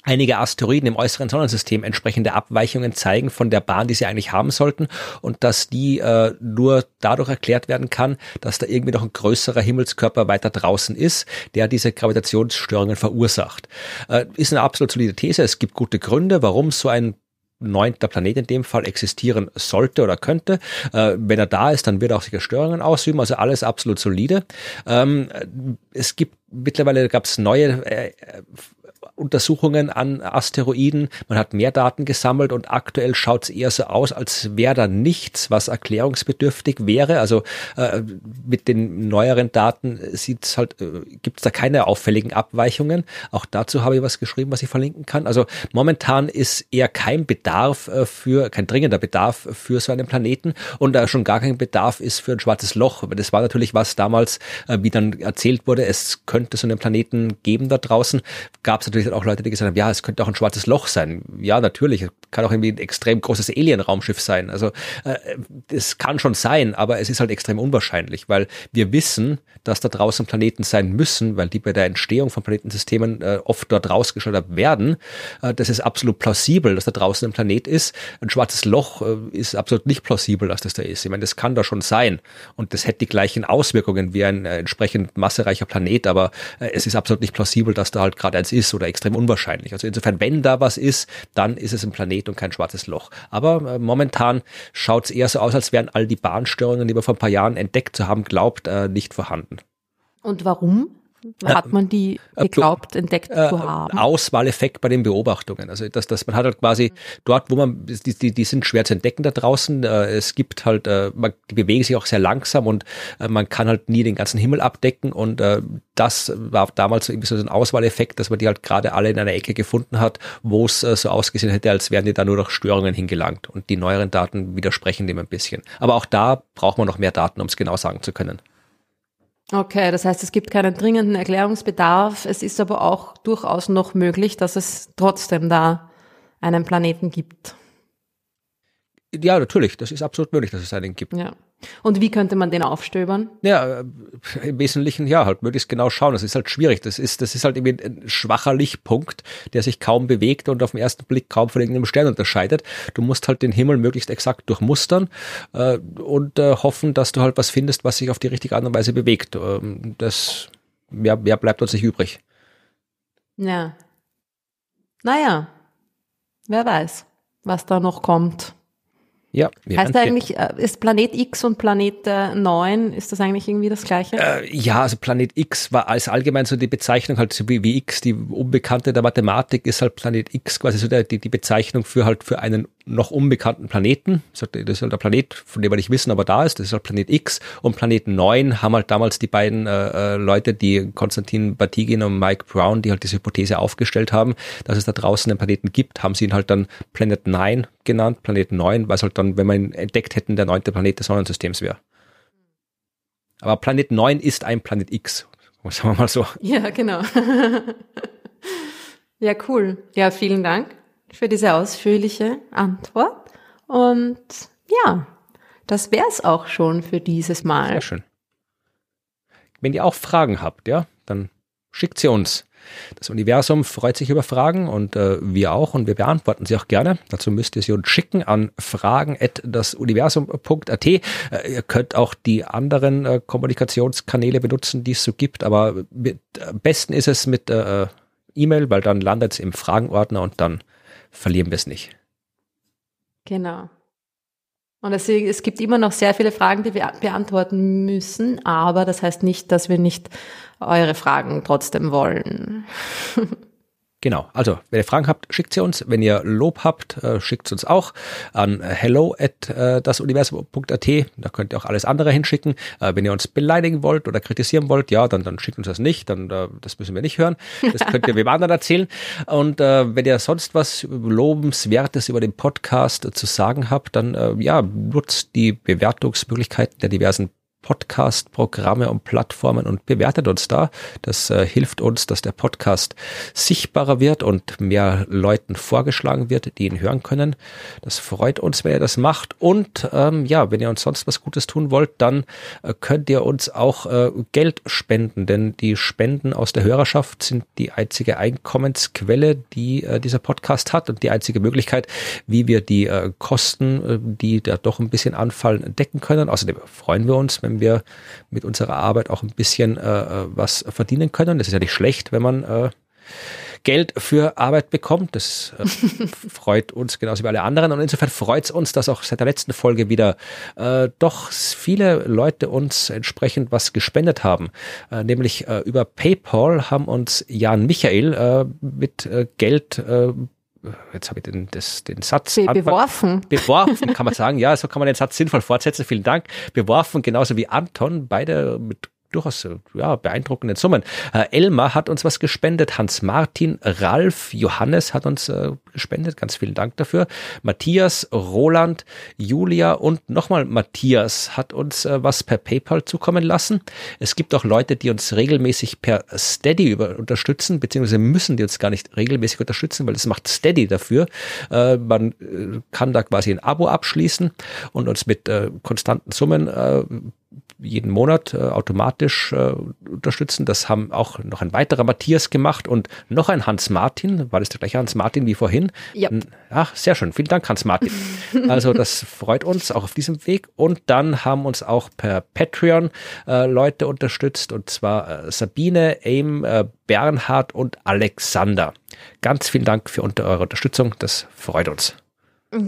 einige Asteroiden im äußeren Sonnensystem entsprechende Abweichungen zeigen von der Bahn, die sie eigentlich haben sollten und dass die äh, nur dadurch erklärt werden kann, dass da irgendwie noch ein größerer Himmelskörper weiter draußen ist, der diese Gravitationsstörungen verursacht. Äh, ist eine absolut solide These. Es gibt gute Gründe, warum so ein neunter Planet in dem Fall existieren sollte oder könnte. Äh, wenn er da ist, dann wird er auch sicher Störungen ausüben, also alles absolut solide. Ähm, es gibt mittlerweile gab es neue äh, Untersuchungen an Asteroiden. Man hat mehr Daten gesammelt und aktuell schaut es eher so aus, als wäre da nichts, was erklärungsbedürftig wäre. Also äh, mit den neueren Daten sieht's halt, äh, gibt es da keine auffälligen Abweichungen. Auch dazu habe ich was geschrieben, was ich verlinken kann. Also momentan ist eher kein Bedarf äh, für, kein dringender Bedarf für so einen Planeten und da schon gar kein Bedarf ist für ein schwarzes Loch. Das war natürlich was damals, äh, wie dann erzählt wurde, es könnte so einen Planeten geben da draußen. Gab es natürlich dann auch Leute, die gesagt haben, ja, es könnte auch ein schwarzes Loch sein. Ja, natürlich, es kann auch irgendwie ein extrem großes Alien-Raumschiff sein. Also äh, es kann schon sein, aber es ist halt extrem unwahrscheinlich, weil wir wissen, dass da draußen Planeten sein müssen, weil die bei der Entstehung von Planetensystemen äh, oft dort rausgeschleudert werden. Äh, das ist absolut plausibel, dass da draußen ein Planet ist. Ein schwarzes Loch äh, ist absolut nicht plausibel, dass das da ist. Ich meine, das kann da schon sein und das hätte die gleichen Auswirkungen wie ein äh, entsprechend massereicher Planet, aber äh, es ist absolut nicht plausibel, dass da halt gerade eins ist oder extrem unwahrscheinlich. Also insofern, wenn da was ist, dann ist es ein Planet und kein schwarzes Loch. Aber äh, momentan schaut es eher so aus, als wären all die Bahnstörungen, die wir vor ein paar Jahren entdeckt zu haben, glaubt, äh, nicht vorhanden. Und warum hat man die geglaubt, entdeckt äh, zu haben? Auswahleffekt bei den Beobachtungen. Also dass, dass man hat halt quasi dort, wo man, die, die, die sind schwer zu entdecken da draußen. Äh, es gibt halt, äh, man, die bewegen sich auch sehr langsam und äh, man kann halt nie den ganzen Himmel abdecken. Und äh, das war damals irgendwie so ein Auswahleffekt, dass man die halt gerade alle in einer Ecke gefunden hat, wo es äh, so ausgesehen hätte, als wären die da nur durch Störungen hingelangt. Und die neueren Daten widersprechen dem ein bisschen. Aber auch da braucht man noch mehr Daten, um es genau sagen zu können. Okay, das heißt, es gibt keinen dringenden Erklärungsbedarf. Es ist aber auch durchaus noch möglich, dass es trotzdem da einen Planeten gibt. Ja, natürlich, das ist absolut möglich, dass es einen gibt. Ja. Und wie könnte man den aufstöbern? Ja, äh, im Wesentlichen ja, halt möglichst genau schauen. Das ist halt schwierig. Das ist, das ist halt irgendwie ein schwacher Lichtpunkt, der sich kaum bewegt und auf den ersten Blick kaum von irgendeinem Stern unterscheidet. Du musst halt den Himmel möglichst exakt durchmustern äh, und äh, hoffen, dass du halt was findest, was sich auf die richtige Art und Weise bewegt. Ähm, das, mehr, mehr bleibt uns nicht übrig. Ja. Naja, wer weiß, was da noch kommt. Ja, heißt eigentlich, äh, ist Planet X und Planet 9, ist das eigentlich irgendwie das gleiche? Äh, ja, also Planet X war als allgemein so die Bezeichnung, halt so wie, wie X, die Unbekannte der Mathematik, ist halt Planet X quasi so der, die, die Bezeichnung für halt für einen noch unbekannten Planeten. Das ist halt der Planet, von dem wir nicht wissen, aber da ist. Das ist halt Planet X. Und Planet 9 haben halt damals die beiden äh, äh, Leute, die Konstantin Batygin und Mike Brown, die halt diese Hypothese aufgestellt haben, dass es da draußen einen Planeten gibt, haben sie ihn halt dann Planet 9 genannt, Planet 9, weil es halt dann, wenn wir ihn entdeckt hätten, der neunte Planet des Sonnensystems wäre. Aber Planet 9 ist ein Planet X, sagen wir mal so. Ja, genau. ja, cool. Ja, vielen Dank für diese ausführliche Antwort. Und ja, das wäre es auch schon für dieses Mal. Sehr schön. Wenn ihr auch Fragen habt, ja, dann schickt sie uns. Das Universum freut sich über Fragen und äh, wir auch und wir beantworten sie auch gerne. Dazu müsst ihr sie uns schicken an fragen@dasuniversum.at. Äh, ihr könnt auch die anderen äh, Kommunikationskanäle benutzen, die es so gibt, aber mit, am besten ist es mit äh, E-Mail, weil dann landet es im Fragenordner und dann verlieren wir es nicht. Genau. Und deswegen, es gibt immer noch sehr viele Fragen, die wir beantworten müssen, aber das heißt nicht, dass wir nicht eure Fragen trotzdem wollen. Genau, also wenn ihr Fragen habt, schickt sie uns. Wenn ihr Lob habt, äh, schickt uns auch an hello at äh, dasuniversum.at. Da könnt ihr auch alles andere hinschicken. Äh, wenn ihr uns beleidigen wollt oder kritisieren wollt, ja, dann, dann schickt uns das nicht. Dann äh, das müssen wir nicht hören. Das könnt ihr wem anderen erzählen. Und äh, wenn ihr sonst was Lobenswertes über den Podcast zu sagen habt, dann äh, ja, nutzt die Bewertungsmöglichkeiten der diversen Podcast-Programme und Plattformen und bewertet uns da. Das äh, hilft uns, dass der Podcast sichtbarer wird und mehr Leuten vorgeschlagen wird, die ihn hören können. Das freut uns, wenn ihr das macht. Und ähm, ja, wenn ihr uns sonst was Gutes tun wollt, dann äh, könnt ihr uns auch äh, Geld spenden, denn die Spenden aus der Hörerschaft sind die einzige Einkommensquelle, die äh, dieser Podcast hat und die einzige Möglichkeit, wie wir die äh, Kosten, äh, die da doch ein bisschen anfallen, decken können. Außerdem freuen wir uns, wenn wir mit unserer Arbeit auch ein bisschen äh, äh, was verdienen können. Das ist ja nicht schlecht, wenn man äh, Geld für Arbeit bekommt. Das äh, freut uns genauso wie alle anderen. Und insofern freut es uns, dass auch seit der letzten Folge wieder äh, doch viele Leute uns entsprechend was gespendet haben. Äh, nämlich äh, über PayPal haben uns Jan Michael äh, mit Geld jetzt habe ich den, das, den Satz. Be beworfen. Beworfen, kann man sagen. Ja, so kann man den Satz sinnvoll fortsetzen. Vielen Dank. Beworfen, genauso wie Anton, beide mit durchaus ja, beeindruckenden Summen. Äh, Elmar hat uns was gespendet, Hans Martin, Ralf, Johannes hat uns äh, gespendet, ganz vielen Dank dafür. Matthias, Roland, Julia und nochmal Matthias hat uns äh, was per PayPal zukommen lassen. Es gibt auch Leute, die uns regelmäßig per Steady über unterstützen, beziehungsweise müssen die uns gar nicht regelmäßig unterstützen, weil das macht Steady dafür. Äh, man äh, kann da quasi ein Abo abschließen und uns mit äh, konstanten Summen äh, jeden Monat äh, automatisch äh, unterstützen. Das haben auch noch ein weiterer Matthias gemacht und noch ein Hans Martin. War das der gleiche Hans Martin wie vorhin? Ja. Ach, sehr schön. Vielen Dank, Hans Martin. also das freut uns auch auf diesem Weg. Und dann haben uns auch per Patreon äh, Leute unterstützt und zwar äh, Sabine, Aim, äh, Bernhard und Alexander. Ganz vielen Dank für unter eure Unterstützung. Das freut uns.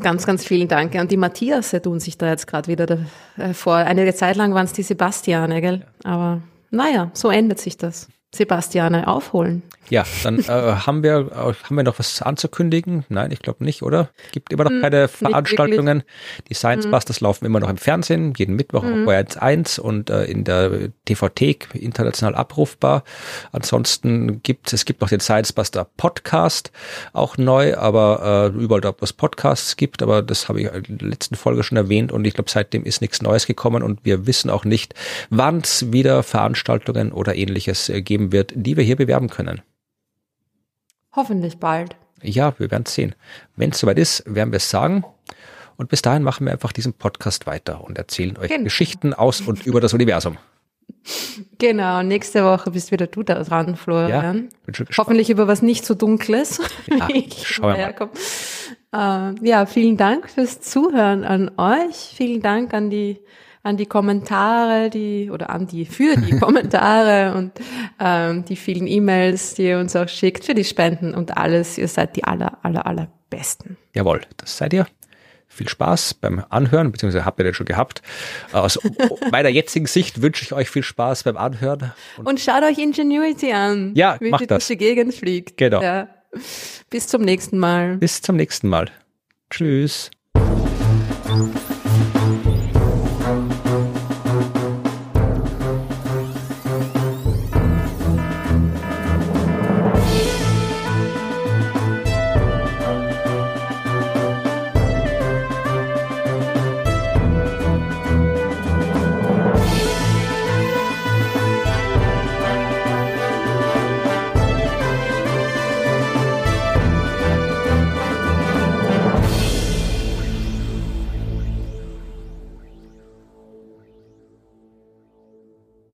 Ganz, ganz vielen Dank. Und die Matthias tun sich da jetzt gerade wieder äh, vor. Eine Zeit lang waren es die Sebastiane, gell? Aber naja, so ändert sich das. Sebastiane aufholen. Ja, dann äh, haben wir äh, haben wir noch was anzukündigen? Nein, ich glaube nicht, oder? Gibt immer noch hm, keine Veranstaltungen. Die Science mhm. Busters laufen immer noch im Fernsehen, jeden Mittwoch mhm. auf Bayern 1 und äh, in der TV-Thek international abrufbar. Ansonsten gibt es gibt noch den Science Buster Podcast, auch neu, aber äh, überall dort, wo es Podcasts gibt, aber das habe ich in der letzten Folge schon erwähnt und ich glaube, seitdem ist nichts Neues gekommen und wir wissen auch nicht, wann es wieder Veranstaltungen oder ähnliches äh, geben wird, die wir hier bewerben können. Hoffentlich bald. Ja, wir werden es sehen. Wenn es soweit ist, werden wir es sagen. Und bis dahin machen wir einfach diesen Podcast weiter und erzählen euch genau. Geschichten aus und über das Universum. Genau, nächste Woche bist wieder du da dran, Florian. Ja, Hoffentlich über was nicht so Dunkles. Ja, schauen wir mal. Äh, ja, vielen Dank fürs Zuhören an euch. Vielen Dank an die an die Kommentare, die oder an die für die Kommentare und ähm, die vielen E-Mails, die ihr uns auch schickt, für die Spenden und alles. Ihr seid die aller aller aller besten. Jawohl, das seid ihr. Viel Spaß beim Anhören, beziehungsweise habt ihr den schon gehabt. Aus meiner jetzigen Sicht wünsche ich euch viel Spaß beim Anhören. Und, und schaut euch Ingenuity an, ja, wie macht die das. durch die Gegend fliegt. Genau. Ja. Bis zum nächsten Mal. Bis zum nächsten Mal. Tschüss.